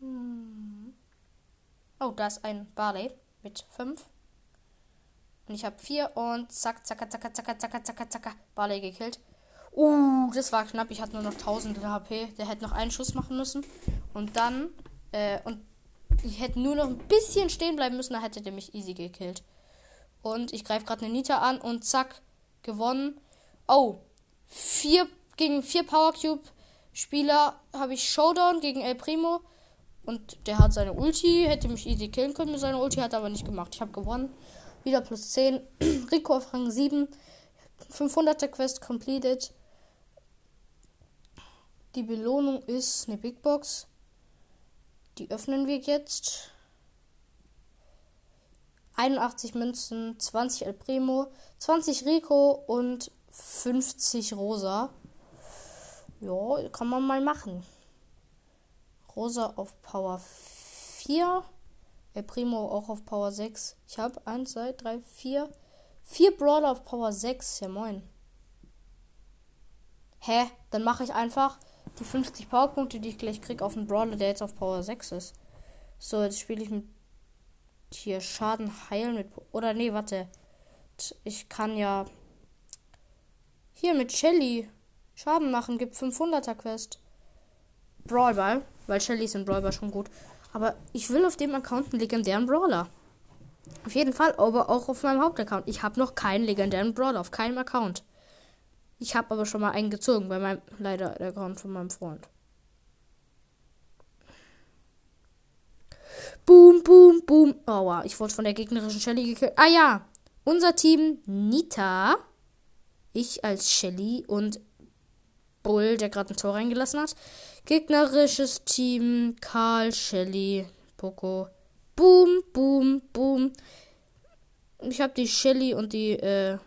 Hm. Oh, da ist ein Barley mit 5. Und ich habe 4 und zack, zack, zack, zack, zack, zack, zack, Barley gekillt. Uh, das war knapp. Ich hatte nur noch 1000 HP. Der hätte noch einen Schuss machen müssen. Und dann, äh, und ich hätte nur noch ein bisschen stehen bleiben müssen, da hätte der mich easy gekillt. Und ich greife gerade eine Nita an und zack, gewonnen. Oh, vier gegen vier Power Cube Spieler habe ich Showdown gegen El Primo. Und der hat seine Ulti, hätte mich easy killen können mit seiner Ulti, hat er aber nicht gemacht. Ich habe gewonnen. Wieder plus 10. Rico auf Rang 7. 500er Quest completed. Die Belohnung ist eine Big Box. Die öffnen wir jetzt. 81 Münzen, 20 El Primo, 20 Rico und 50 Rosa. Ja, kann man mal machen. Rosa auf Power 4. El Primo auch auf Power 6. Ich habe 1, 2, 3, 4. 4 Brawler auf Power 6. Ja, moin. Hä? Dann mache ich einfach die 50 Powerpunkte, die ich gleich kriege, auf einen Brawler, der jetzt auf Power 6 ist. So, jetzt spiele ich mit hier Schaden heilen mit. Oder nee, warte. Ich kann ja hier mit Shelly Schaden machen. Gibt 500er Quest. Brawlball, weil Shelly ist in Brawlball schon gut. Aber ich will auf dem Account einen legendären Brawler. Auf jeden Fall, aber auch auf meinem Hauptaccount. Ich habe noch keinen legendären Brawler auf keinem Account. Ich habe aber schon mal einen gezogen bei meinem leider der Account von meinem Freund. Boom, boom, boom. Aua, ich wurde von der gegnerischen Shelly gekillt. Ah ja, unser Team Nita, ich als Shelly und Bull, der gerade ein Tor reingelassen hat. Gegnerisches Team Karl, Shelly, Poco. Boom, boom, boom. Ich habe die Shelly und die, äh,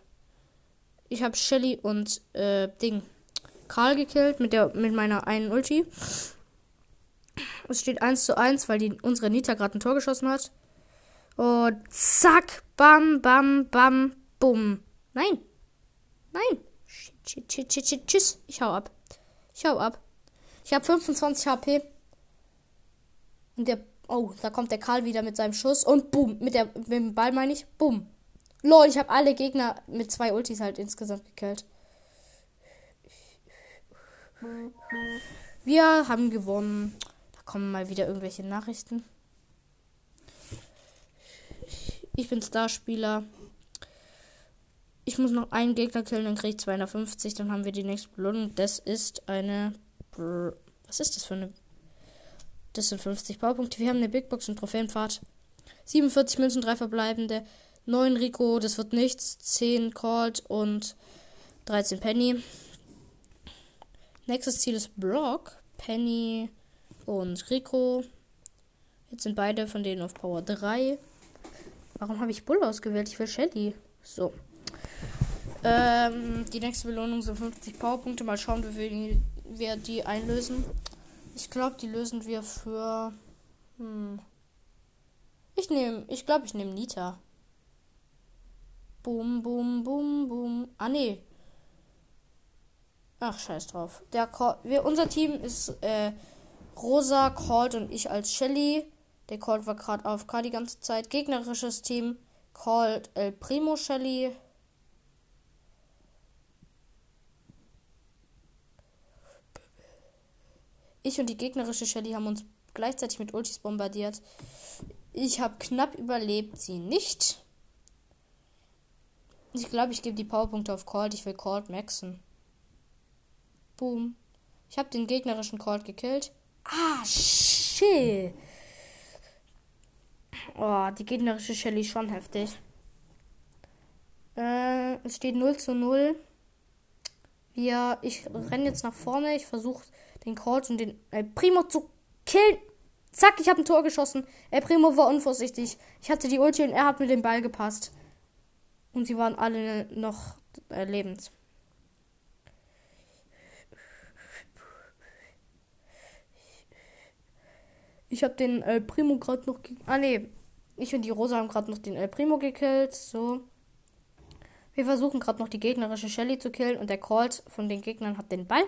ich habe Shelly und, äh, Ding, Karl gekillt mit der, mit meiner einen Ulti. Es steht 1 zu 1, weil die, unsere Nita gerade ein Tor geschossen hat. Und zack, bam, bam, bam, bumm. Nein. Nein. Tschüss. Ich hau ab. Ich hau ab. Ich habe 25 HP. Und der. Oh, da kommt der Karl wieder mit seinem Schuss. Und boom. Mit, der, mit dem Ball meine ich. Boom. Lol, ich habe alle Gegner mit zwei Ultis halt insgesamt gekillt. Wir haben gewonnen kommen mal wieder irgendwelche Nachrichten. Ich bin Starspieler. Ich muss noch einen Gegner killen, dann kriege ich 250. Dann haben wir die nächste Belohnung. Das ist eine. Was ist das für eine. Das sind 50 Powerpunkte. Wir haben eine Big Box und Trophäenfahrt. 47 Münzen, 3 verbleibende. 9 Rico, das wird nichts. 10 Colt und 13 Penny. Nächstes Ziel ist Brock. Penny und Rico. Jetzt sind beide von denen auf Power 3. Warum habe ich Bull ausgewählt? Ich will Shelly. So. Ähm, die nächste Belohnung sind 50 Powerpunkte. Mal schauen, wie wir die einlösen. Ich glaube, die lösen wir für. Hm. Ich nehme. Ich glaube, ich nehme Nita. Boom, boom, boom, boom. Ah, nee. Ach, scheiß drauf. Der wir, unser Team ist äh, Rosa, Colt und ich als Shelly. Der Colt war gerade auf K die ganze Zeit. Gegnerisches Team. Colt, El Primo, Shelly. Ich und die gegnerische Shelly haben uns gleichzeitig mit Ultis bombardiert. Ich habe knapp überlebt, sie nicht. Ich glaube, ich gebe die Powerpunkte auf Colt. Ich will Colt maxen. Boom. Ich habe den gegnerischen Colt gekillt. Ah, shit. Oh, die gegnerische Shelly ist schon heftig. Äh, es steht 0 zu 0. Wir, ich renne jetzt nach vorne. Ich versuche den Colt und den El Primo zu killen. Zack, ich habe ein Tor geschossen. El Primo war unvorsichtig. Ich hatte die Ulti und er hat mir den Ball gepasst. Und sie waren alle noch äh, lebend. Ich habe den El Primo gerade noch. Ah, nee. Ich und die Rosa haben gerade noch den El Primo gekillt. So. Wir versuchen gerade noch die gegnerische Shelly zu killen. Und der Colt von den Gegnern hat den Ball.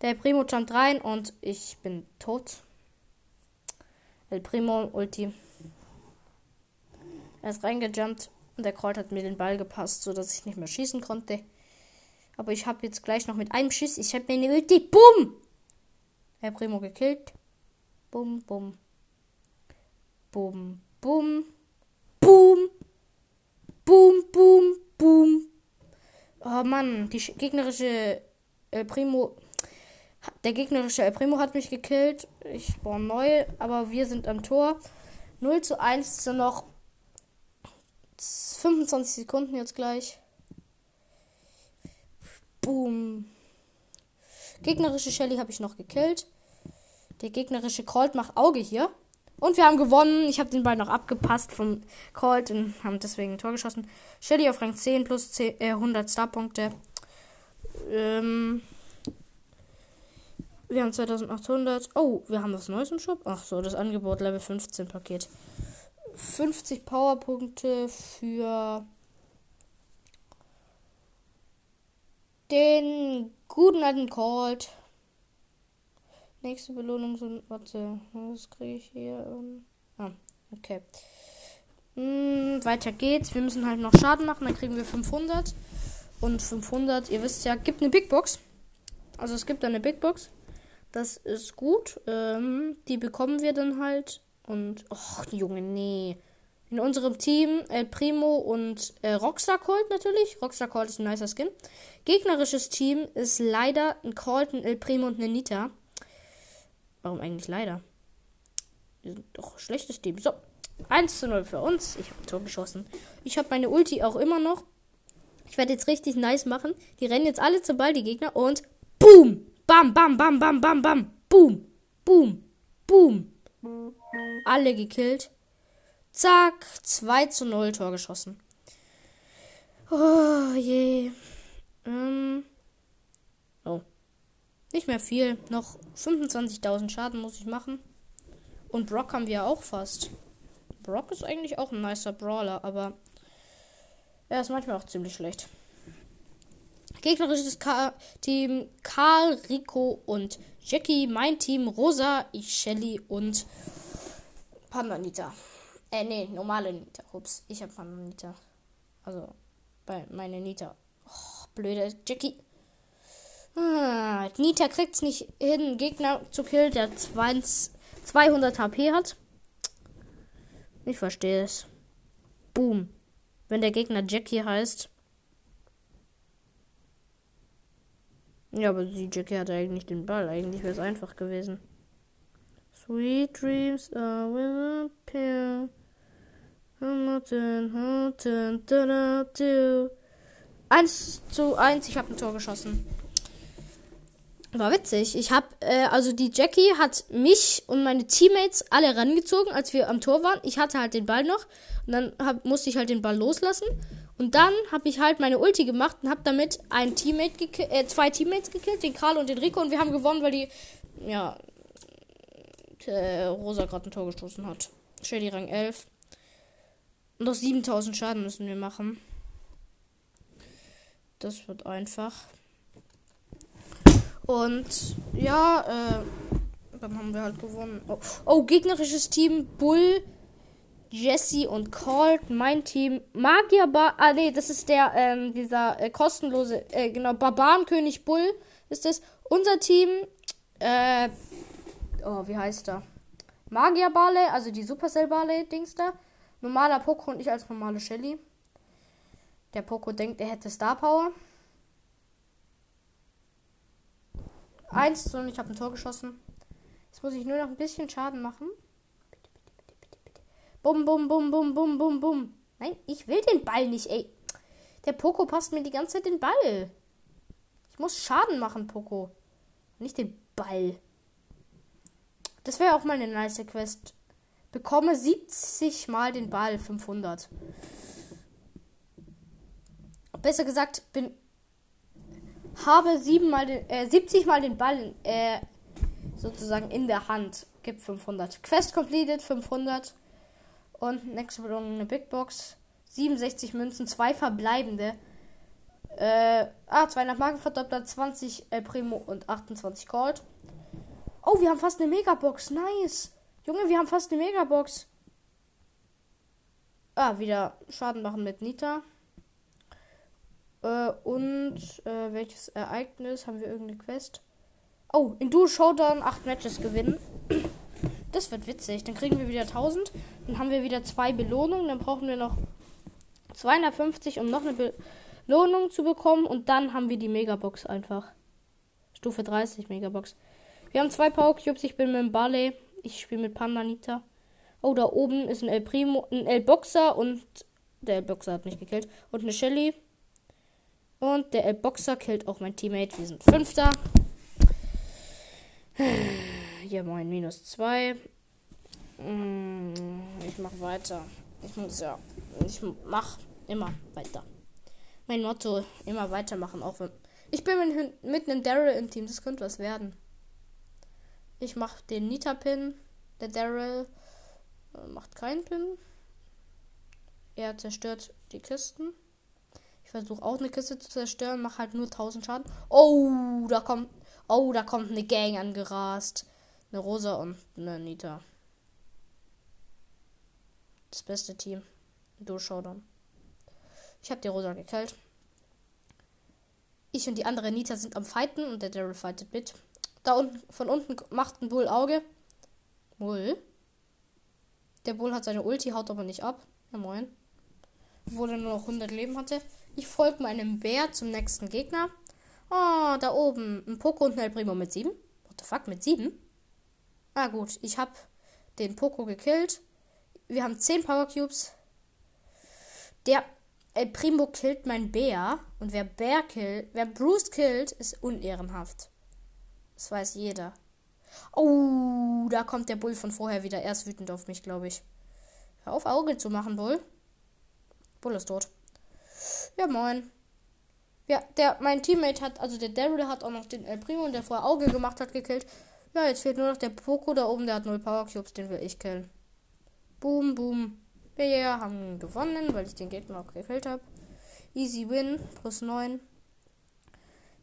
Der El Primo jumpt rein und ich bin tot. El Primo Ulti. Er ist reingejumpt und der Colt hat mir den Ball gepasst, sodass ich nicht mehr schießen konnte. Aber ich habe jetzt gleich noch mit einem Schuss. Ich habe meine Ulti. Bumm! El Primo gekillt. Bum, bum. Bum, bum. Boom. Boom, boom, boom. Oh Mann, die gegnerische El Primo. Der gegnerische El Primo hat mich gekillt. Ich spawn neu, aber wir sind am Tor. 0 zu 1 zu noch 25 Sekunden jetzt gleich. Boom. Gegnerische Shelly habe ich noch gekillt. Der gegnerische Colt macht Auge hier. Und wir haben gewonnen. Ich habe den Ball noch abgepasst vom Colt und haben deswegen ein Tor geschossen. Shelly auf Rang 10 plus 10, äh, 100 Starpunkte. Ähm, Wir haben 2800. Oh, wir haben was Neues im Shop. Ach so, das Angebot Level 15 Paket. 50 Powerpunkte für den guten alten Colt. Nächste Belohnung sind. Warte, was kriege ich hier? Ah, okay. Hm, weiter geht's. Wir müssen halt noch Schaden machen. Dann kriegen wir 500. Und 500, ihr wisst ja, gibt eine Big Box. Also es gibt eine Big Box. Das ist gut. Ähm, die bekommen wir dann halt. Und, ach, Junge, nee. In unserem Team El Primo und äh, Rockstar Colt natürlich. Rockstar Colt ist ein nicer Skin. Gegnerisches Team ist leider ein Colt, ein El Primo und eine Nita. Warum eigentlich leider? Wir sind doch ein schlechtes Team. So, 1 zu 0 für uns. Ich habe Tor geschossen. Ich habe meine Ulti auch immer noch. Ich werde jetzt richtig nice machen. Die rennen jetzt alle zum Ball, die Gegner. Und boom! Bam, bam, bam, bam, bam, bam. Boom, boom, boom. Alle gekillt. Zack, 2 zu 0 Tor geschossen. Oh je. Ähm. Oh. Nicht mehr viel. Noch 25.000 Schaden muss ich machen. Und Brock haben wir auch fast. Brock ist eigentlich auch ein nicer Brawler, aber er ist manchmal auch ziemlich schlecht. Gegnerisches Ka Team Karl, Rico und Jackie. Mein Team Rosa, ich, Shelly und Pandanita. Äh, nee, normale Nita. Ups, ich hab Pandanita. Also, bei meiner Nita. Oh, blöde Jackie. Ah, Nita kriegt's nicht hin, Gegner zu killen, der 20, 200 HP hat. Ich verstehe es. Boom. Wenn der Gegner Jackie heißt. Ja, aber die Jackie hatte eigentlich den Ball. Eigentlich wäre es einfach gewesen. Sweet dreams are with a pair. Hamilton, Hamilton, da da da. 1 zu 1, ich habe ein Tor geschossen. War witzig. Ich habe, äh, also die Jackie hat mich und meine Teammates alle rangezogen, als wir am Tor waren. Ich hatte halt den Ball noch und dann hab, musste ich halt den Ball loslassen. Und dann habe ich halt meine Ulti gemacht und habe damit ein Teammate äh, zwei Teammates gekillt, den Karl und den Rico. Und wir haben gewonnen, weil die, ja, äh, Rosa gerade ein Tor gestoßen hat. Shady Rang 11. Und noch 7000 Schaden müssen wir machen. Das wird einfach. Und ja, äh, dann haben wir halt gewonnen. Oh, oh gegnerisches Team Bull, Jesse und Colt. Mein Team Magier Bar. Ah, nee, das ist der, ähm, dieser äh, kostenlose, äh, genau, Barbarenkönig Bull ist es. Unser Team, äh, oh, wie heißt er? Magier Barley, also die Supercell Barley Dings da. Normaler Poco und ich als normale Shelly. Der Poco denkt, er hätte Star Power. 1 zu und ich habe ein Tor geschossen. Jetzt muss ich nur noch ein bisschen Schaden machen. Bitte, bitte, bitte, bitte. Bum, bum, bum, bum, bum, bum, bum. Nein, ich will den Ball nicht, ey. Der Poco passt mir die ganze Zeit den Ball. Ich muss Schaden machen, Poco. Nicht den Ball. Das wäre auch mal eine nice Quest. Bekomme 70 mal den Ball, 500. Besser gesagt, bin habe sieben mal den, äh, 70 mal den Ball äh, sozusagen in der Hand. Gibt 500. Quest completed 500. Und nächste Belohnung eine Big Box. 67 Münzen, zwei verbleibende. Äh, ah, 200 Marken verdoppelt, 20 El Primo und 28 Gold. Oh, wir haben fast eine Megabox. Nice. Junge, wir haben fast eine Megabox. Ah, wieder Schaden machen mit Nita. Äh, und äh, welches Ereignis? Haben wir irgendeine Quest? Oh, in Duo Showdown 8 Matches gewinnen. Das wird witzig. Dann kriegen wir wieder 1000. Dann haben wir wieder zwei Belohnungen. Dann brauchen wir noch 250, um noch eine Belohnung zu bekommen. Und dann haben wir die Megabox einfach. Stufe 30 Megabox. Wir haben zwei Power Cubes. Ich bin mit dem Barley. Ich spiele mit Pandanita. Oh, da oben ist ein El Primo, ein El Boxer und der El Boxer hat mich gekillt. Und eine Shelly. Und der Boxer killt auch mein Teammate. Wir sind Fünfter. Hier moin, minus zwei. Mm, ich mach weiter. Ich muss ja. Ich mach immer weiter. Mein Motto, immer weitermachen, auch wenn. Ich bin mit einem Daryl im Team, das könnte was werden. Ich mache den Nita-Pin. Der Daryl äh, macht keinen Pin. Er zerstört die Kisten. Ich versuche auch eine Kiste zu zerstören, mache halt nur 1000 Schaden. Oh, da kommt, oh, da kommt eine Gang angerast. Eine Rosa und eine Nita. Das beste Team. Du Showdown. Ich habe die Rosa gekillt. Ich und die andere Nita sind am Fighten und der Daryl fightet mit. Da unten, von unten macht ein Bull Auge. Bull? Der Bull hat seine Ulti, haut aber nicht ab. Ja, moin. Obwohl er nur noch 100 Leben hatte. Ich folge meinem Bär zum nächsten Gegner. Oh, da oben. Ein Poco und ein El Primo mit 7. What the fuck, mit 7? Ah, gut. Ich habe den Poco gekillt. Wir haben 10 Power Cubes. Der El Primo killt mein Bär. Und wer Bär killt, wer Bruce killt, ist unehrenhaft. Das weiß jeder. Oh, da kommt der Bull von vorher wieder. Er ist wütend auf mich, glaube ich. Hör auf, Auge zu machen, Bull. Bull ist tot. Ja, moin. Ja, der, mein Teammate hat, also der Daryl hat auch noch den El Primo, der vorher Auge gemacht hat, gekillt. Ja, jetzt fehlt nur noch der Poco da oben, der hat null Power Cubes, den will ich killen. Boom, boom. Wir haben gewonnen, weil ich den Gegner auch gekillt habe. Easy Win, plus 9.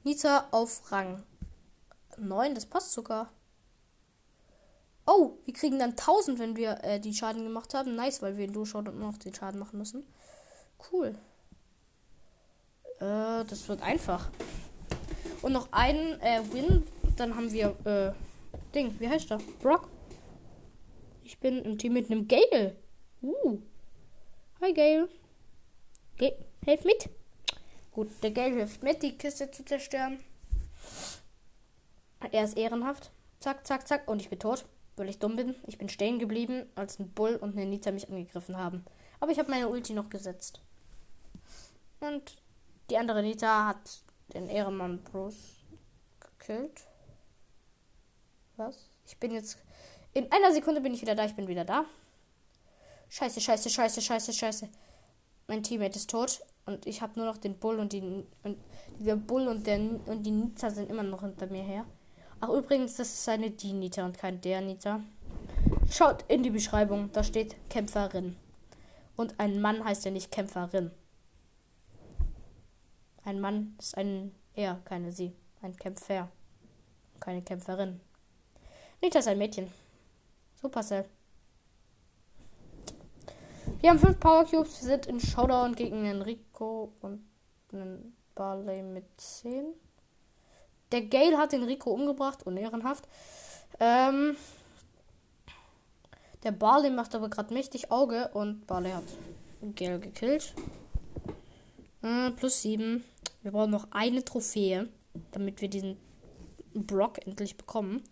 Nita auf Rang 9, das passt sogar. Oh, wir kriegen dann 1000, wenn wir äh, die Schaden gemacht haben. Nice, weil wir in Durchschauen und noch den Schaden machen müssen. Cool. Äh, das wird einfach. Und noch einen äh, Win. Dann haben wir, äh, Ding, wie heißt der? Brock. Ich bin im Team mit einem Gale. Uh. Hi, Gale. Ge Hilf mit. Gut, der Gale hilft mit, die Kiste zu zerstören. Er ist ehrenhaft. Zack, zack, zack. Und ich bin tot, weil ich dumm bin. Ich bin stehen geblieben, als ein Bull und eine Nita mich angegriffen haben. Aber ich habe meine Ulti noch gesetzt. Und die andere Nita hat den Ehrenmann Bruce gekillt. Was? Ich bin jetzt. In einer Sekunde bin ich wieder da. Ich bin wieder da. Scheiße, scheiße, scheiße, scheiße, scheiße. Mein Teammate ist tot. Und ich habe nur noch den Bull und die. Und der Bull und, der, und die Nita sind immer noch hinter mir her. Ach, übrigens, das ist eine die Nita und kein der Nita. Schaut in die Beschreibung. Da steht Kämpferin. Und ein Mann heißt ja nicht Kämpferin. Ein Mann ist ein er, keine sie. Ein Kämpfer. Keine Kämpferin. Nicht das ein Mädchen. Supercell. Wir haben fünf Power Cubes. Wir sind in Showdown gegen einen Rico und einen Barley mit 10. Der Gale hat den Rico umgebracht, unehrenhaft. Ähm, der Barley macht aber gerade mächtig Auge und Barley hat Gale gekillt. Äh, plus 7. Wir brauchen noch eine Trophäe, damit wir diesen Brock endlich bekommen.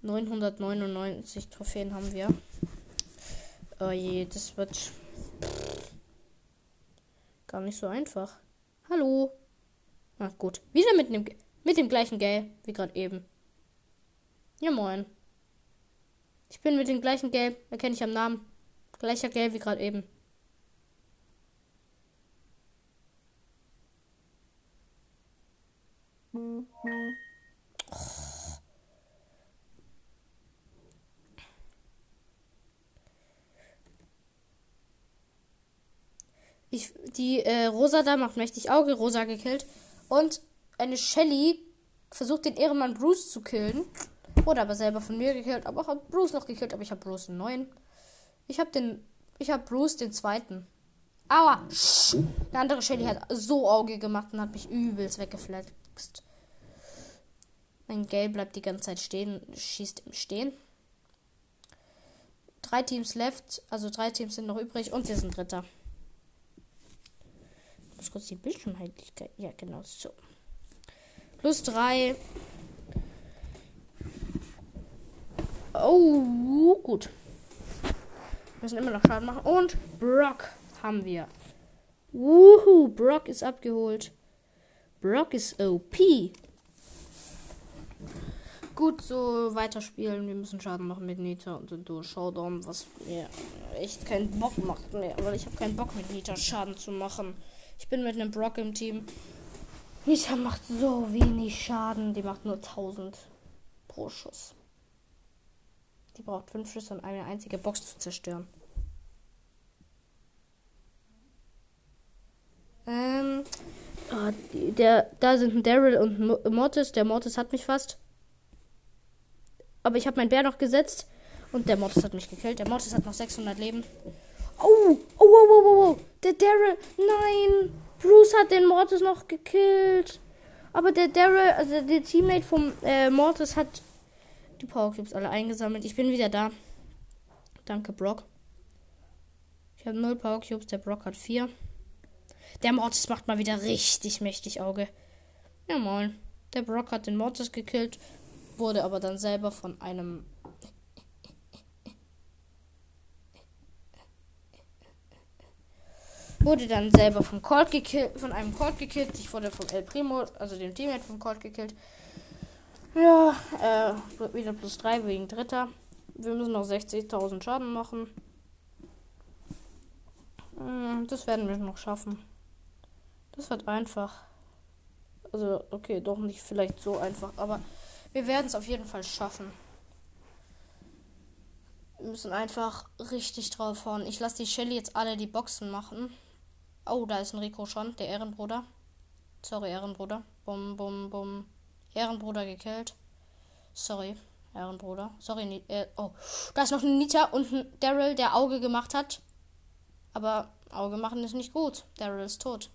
999 Trophäen haben wir. Oh je, das wird gar nicht so einfach. Hallo. Na gut. Wieder mit dem, mit dem gleichen Gay wie gerade eben. Ja, moin. Ich bin mit dem gleichen Gay, erkenne ich am Namen. Gleicher Gay wie gerade eben. Ich, die äh, Rosa da macht mächtig Auge, Rosa gekillt. Und eine Shelly versucht den Ehrenmann Bruce zu killen. Wurde aber selber von mir gekillt. Aber auch Bruce noch gekillt. Aber ich habe Bruce einen neuen. Ich habe den. Ich habe Bruce den zweiten. Aua! Eine andere Shelly hat so Auge gemacht und hat mich übelst weggeflext. Mein Gale bleibt die ganze Zeit stehen, schießt im Stehen. Drei Teams left, also drei Teams sind noch übrig und wir sind Dritter muss kurz die Bildschirmheitlichkeit. Ja, genau so. Plus 3. Oh, gut. Wir müssen immer noch Schaden machen. Und Brock haben wir. Wuhu, Brock ist abgeholt. Brock ist OP. Gut, so weiterspielen. Wir müssen Schaden machen mit Nita und durch Showdown, was mir echt keinen Bock macht mehr. Weil ich habe keinen Bock mit Nita Schaden zu machen. Ich bin mit einem Brock im Team. Nita macht so wenig Schaden. Die macht nur 1000 pro Schuss. Die braucht fünf Schüsse, um eine einzige Box zu zerstören. Ähm, oh, der, da sind ein Daryl und Mortis. Der Mortis hat mich fast. Aber ich habe meinen Bär noch gesetzt. Und der Mortis hat mich gekillt. Der Mortis hat noch 600 Leben. Oh, oh, oh, oh, oh, oh. Der Daryl. Nein. Bruce hat den Mortis noch gekillt. Aber der Daryl, also der Teammate vom äh, Mortis hat die Power Cubes alle eingesammelt. Ich bin wieder da. Danke, Brock. Ich habe null Power Cubes. Der Brock hat vier. Der Mortis macht mal wieder richtig mächtig Auge. Ja, moin. Der Brock hat den Mortis gekillt, wurde aber dann selber von einem. Wurde dann selber von Colt gekillt, von einem Colt gekillt. Ich wurde vom El Primo, also dem Teammate von Colt gekillt. Ja, äh, wieder plus 3 wegen Dritter. Wir müssen noch 60.000 Schaden machen. Hm, das werden wir noch schaffen. Das wird einfach. Also, okay, doch nicht vielleicht so einfach, aber wir werden es auf jeden Fall schaffen. Wir müssen einfach richtig drauf hauen. Ich lasse die Shelly jetzt alle die Boxen machen. Oh, da ist ein Rico schon, der Ehrenbruder. Sorry, Ehrenbruder. Bum, bum, bum. Ehrenbruder gekillt. Sorry, Ehrenbruder. Sorry, äh, oh. Da ist noch ein Nita und ein Daryl, der Auge gemacht hat. Aber Auge machen ist nicht gut. Daryl ist tot.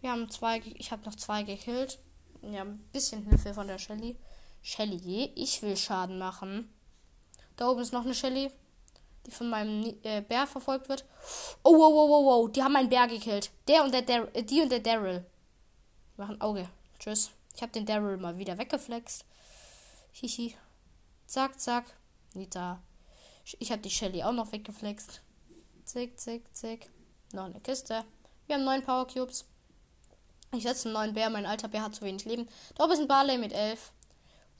Wir haben zwei, ich habe noch zwei gekillt. Ja, ein bisschen Hilfe von der Shelly. Shelly, ich will Schaden machen. Da oben ist noch eine Shelly, die von meinem äh, Bär verfolgt wird. Oh, wow, wow, wow, wow, die haben meinen Bär gekillt. Der und der, der äh, die und der Daryl. Machen Auge. Tschüss. Ich habe den Daryl mal wieder weggeflext. Hihi. Zack, zack. Nita. Ich habe die Shelly auch noch weggeflext. Zick, zick, zick. Noch eine Kiste. Wir haben neun Power Cubes. Ich setze einen neuen Bär. Mein alter Bär hat zu wenig Leben. Da oben ist ein Barley mit 11.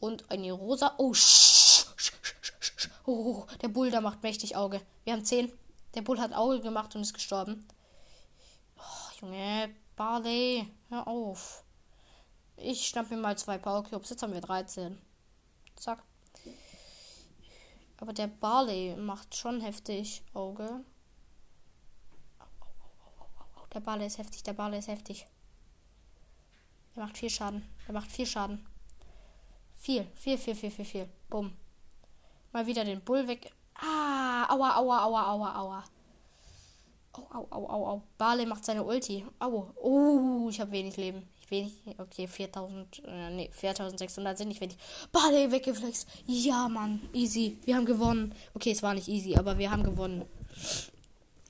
Und eine rosa. Oh, sch, oh, der Bull, da macht mächtig Auge. Wir haben 10. Der Bull hat Auge gemacht und ist gestorben. Oh, Junge, Barley, hör auf. Ich schnapp mir mal zwei Power Cubes. Jetzt haben wir 13. Zack. Aber der Barley macht schon heftig Auge. Der Barley ist heftig, der Barley ist heftig. Der macht viel Schaden. Der macht viel Schaden. Viel, viel, viel, viel, viel, viel. Bumm. Mal wieder den Bull weg. Ah, aua, aua, aua, aua, aua. Au, au, au, au, au. Barley macht seine Ulti. Au. Oh, ich habe wenig Leben. Ich wenig. Okay, 4000. Äh, nee, 4600 sind nicht wenig. Barley weggeflext. Ja, Mann. Easy. Wir haben gewonnen. Okay, es war nicht easy, aber wir haben gewonnen.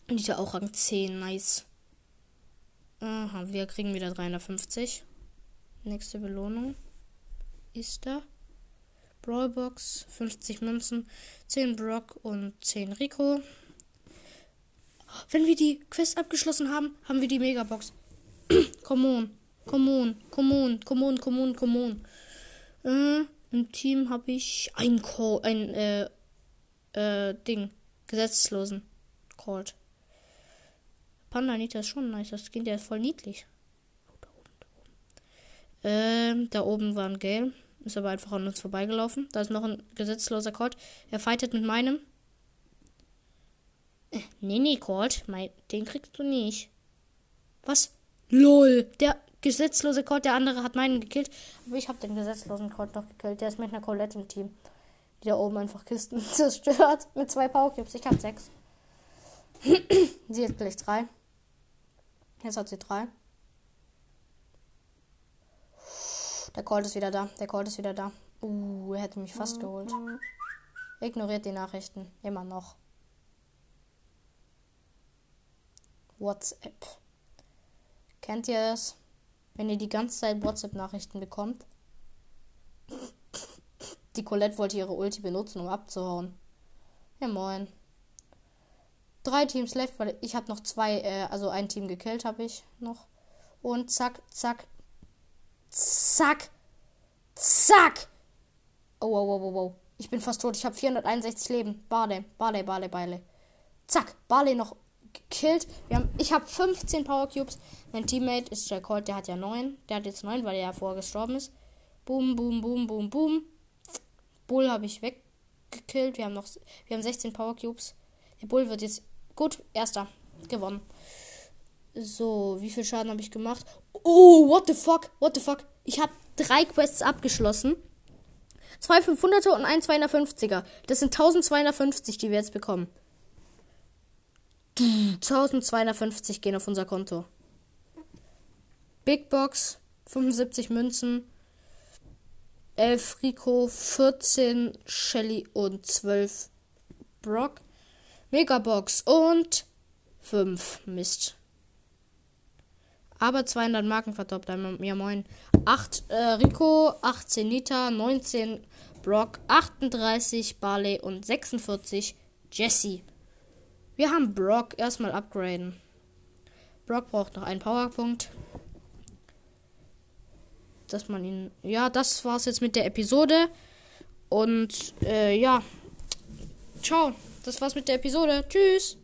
Und ich auch Rang 10. Nice. Aha, wir kriegen wieder 350. Nächste Belohnung ist da. Brawlbox, 50 Münzen, 10 Brock und 10 Rico. Wenn wir die Quest abgeschlossen haben, haben wir die Megabox. come on, come on, come on, come on, come on, come on. Äh, Im Team habe ich ein Call, ein äh, äh, Ding, gesetzlosen Called. Panda Anita ist schon nice, das Kind ja voll niedlich. Ähm, da oben war ein Gale. Ist aber einfach an uns vorbeigelaufen. Da ist noch ein gesetzloser Colt. Er fightet mit meinem. Äh, nee, nee, Colt. Mein, den kriegst du nicht. Was? LOL. Der gesetzlose Colt, der andere hat meinen gekillt. Aber ich habe den gesetzlosen Colt noch gekillt. Der ist mit einer Colette im Team. Die da oben einfach Kisten zerstört. Mit zwei Powercubes. Ich habe sechs. sie hat gleich drei. Jetzt hat sie drei. Der Colt ist wieder da. Der Colt ist wieder da. Uh, er hätte mich fast geholt. Ignoriert die Nachrichten. Immer noch. WhatsApp. Kennt ihr es? Wenn ihr die ganze Zeit WhatsApp-Nachrichten bekommt. Die Colette wollte ihre Ulti benutzen, um abzuhauen. Ja, moin. Drei Teams left, weil ich habe noch zwei, äh, also ein Team gekillt habe ich noch. Und zack, zack, Zack. Zack. Oh, oh, oh, oh. Ich bin fast tot. Ich habe 461 Leben. Barley, Barley, Barley, Barley. Zack. Barley noch gekillt. Wir haben, ich habe 15 Power Cubes. Mein Teammate ist Jack Holt. Der hat ja 9. Der hat jetzt 9, weil er ja vorher gestorben ist. Boom, boom, boom, boom, boom. Bull habe ich weg. gekillt. Wir haben noch wir haben 16 Power Cubes. Der Bull wird jetzt gut. Erster. Gewonnen. So, wie viel Schaden habe ich gemacht? Oh, what the fuck? What the fuck? Ich habe drei Quests abgeschlossen. Zwei 500er und ein 250er. Das sind 1250, die wir jetzt bekommen. 1250 gehen auf unser Konto. Big Box, 75 Münzen, 11 Rico, 14 Shelly und 12 Brock. Megabox und 5 Mist. Aber 200 Marken verdoppelt. Ja, moin. 8 äh, Rico, 18 Nita, 19 Brock, 38 Barley und 46 Jesse. Wir haben Brock erstmal upgraden. Brock braucht noch einen Powerpunkt. Dass man ihn. Ja, das war's jetzt mit der Episode. Und äh, ja. Ciao. Das war's mit der Episode. Tschüss.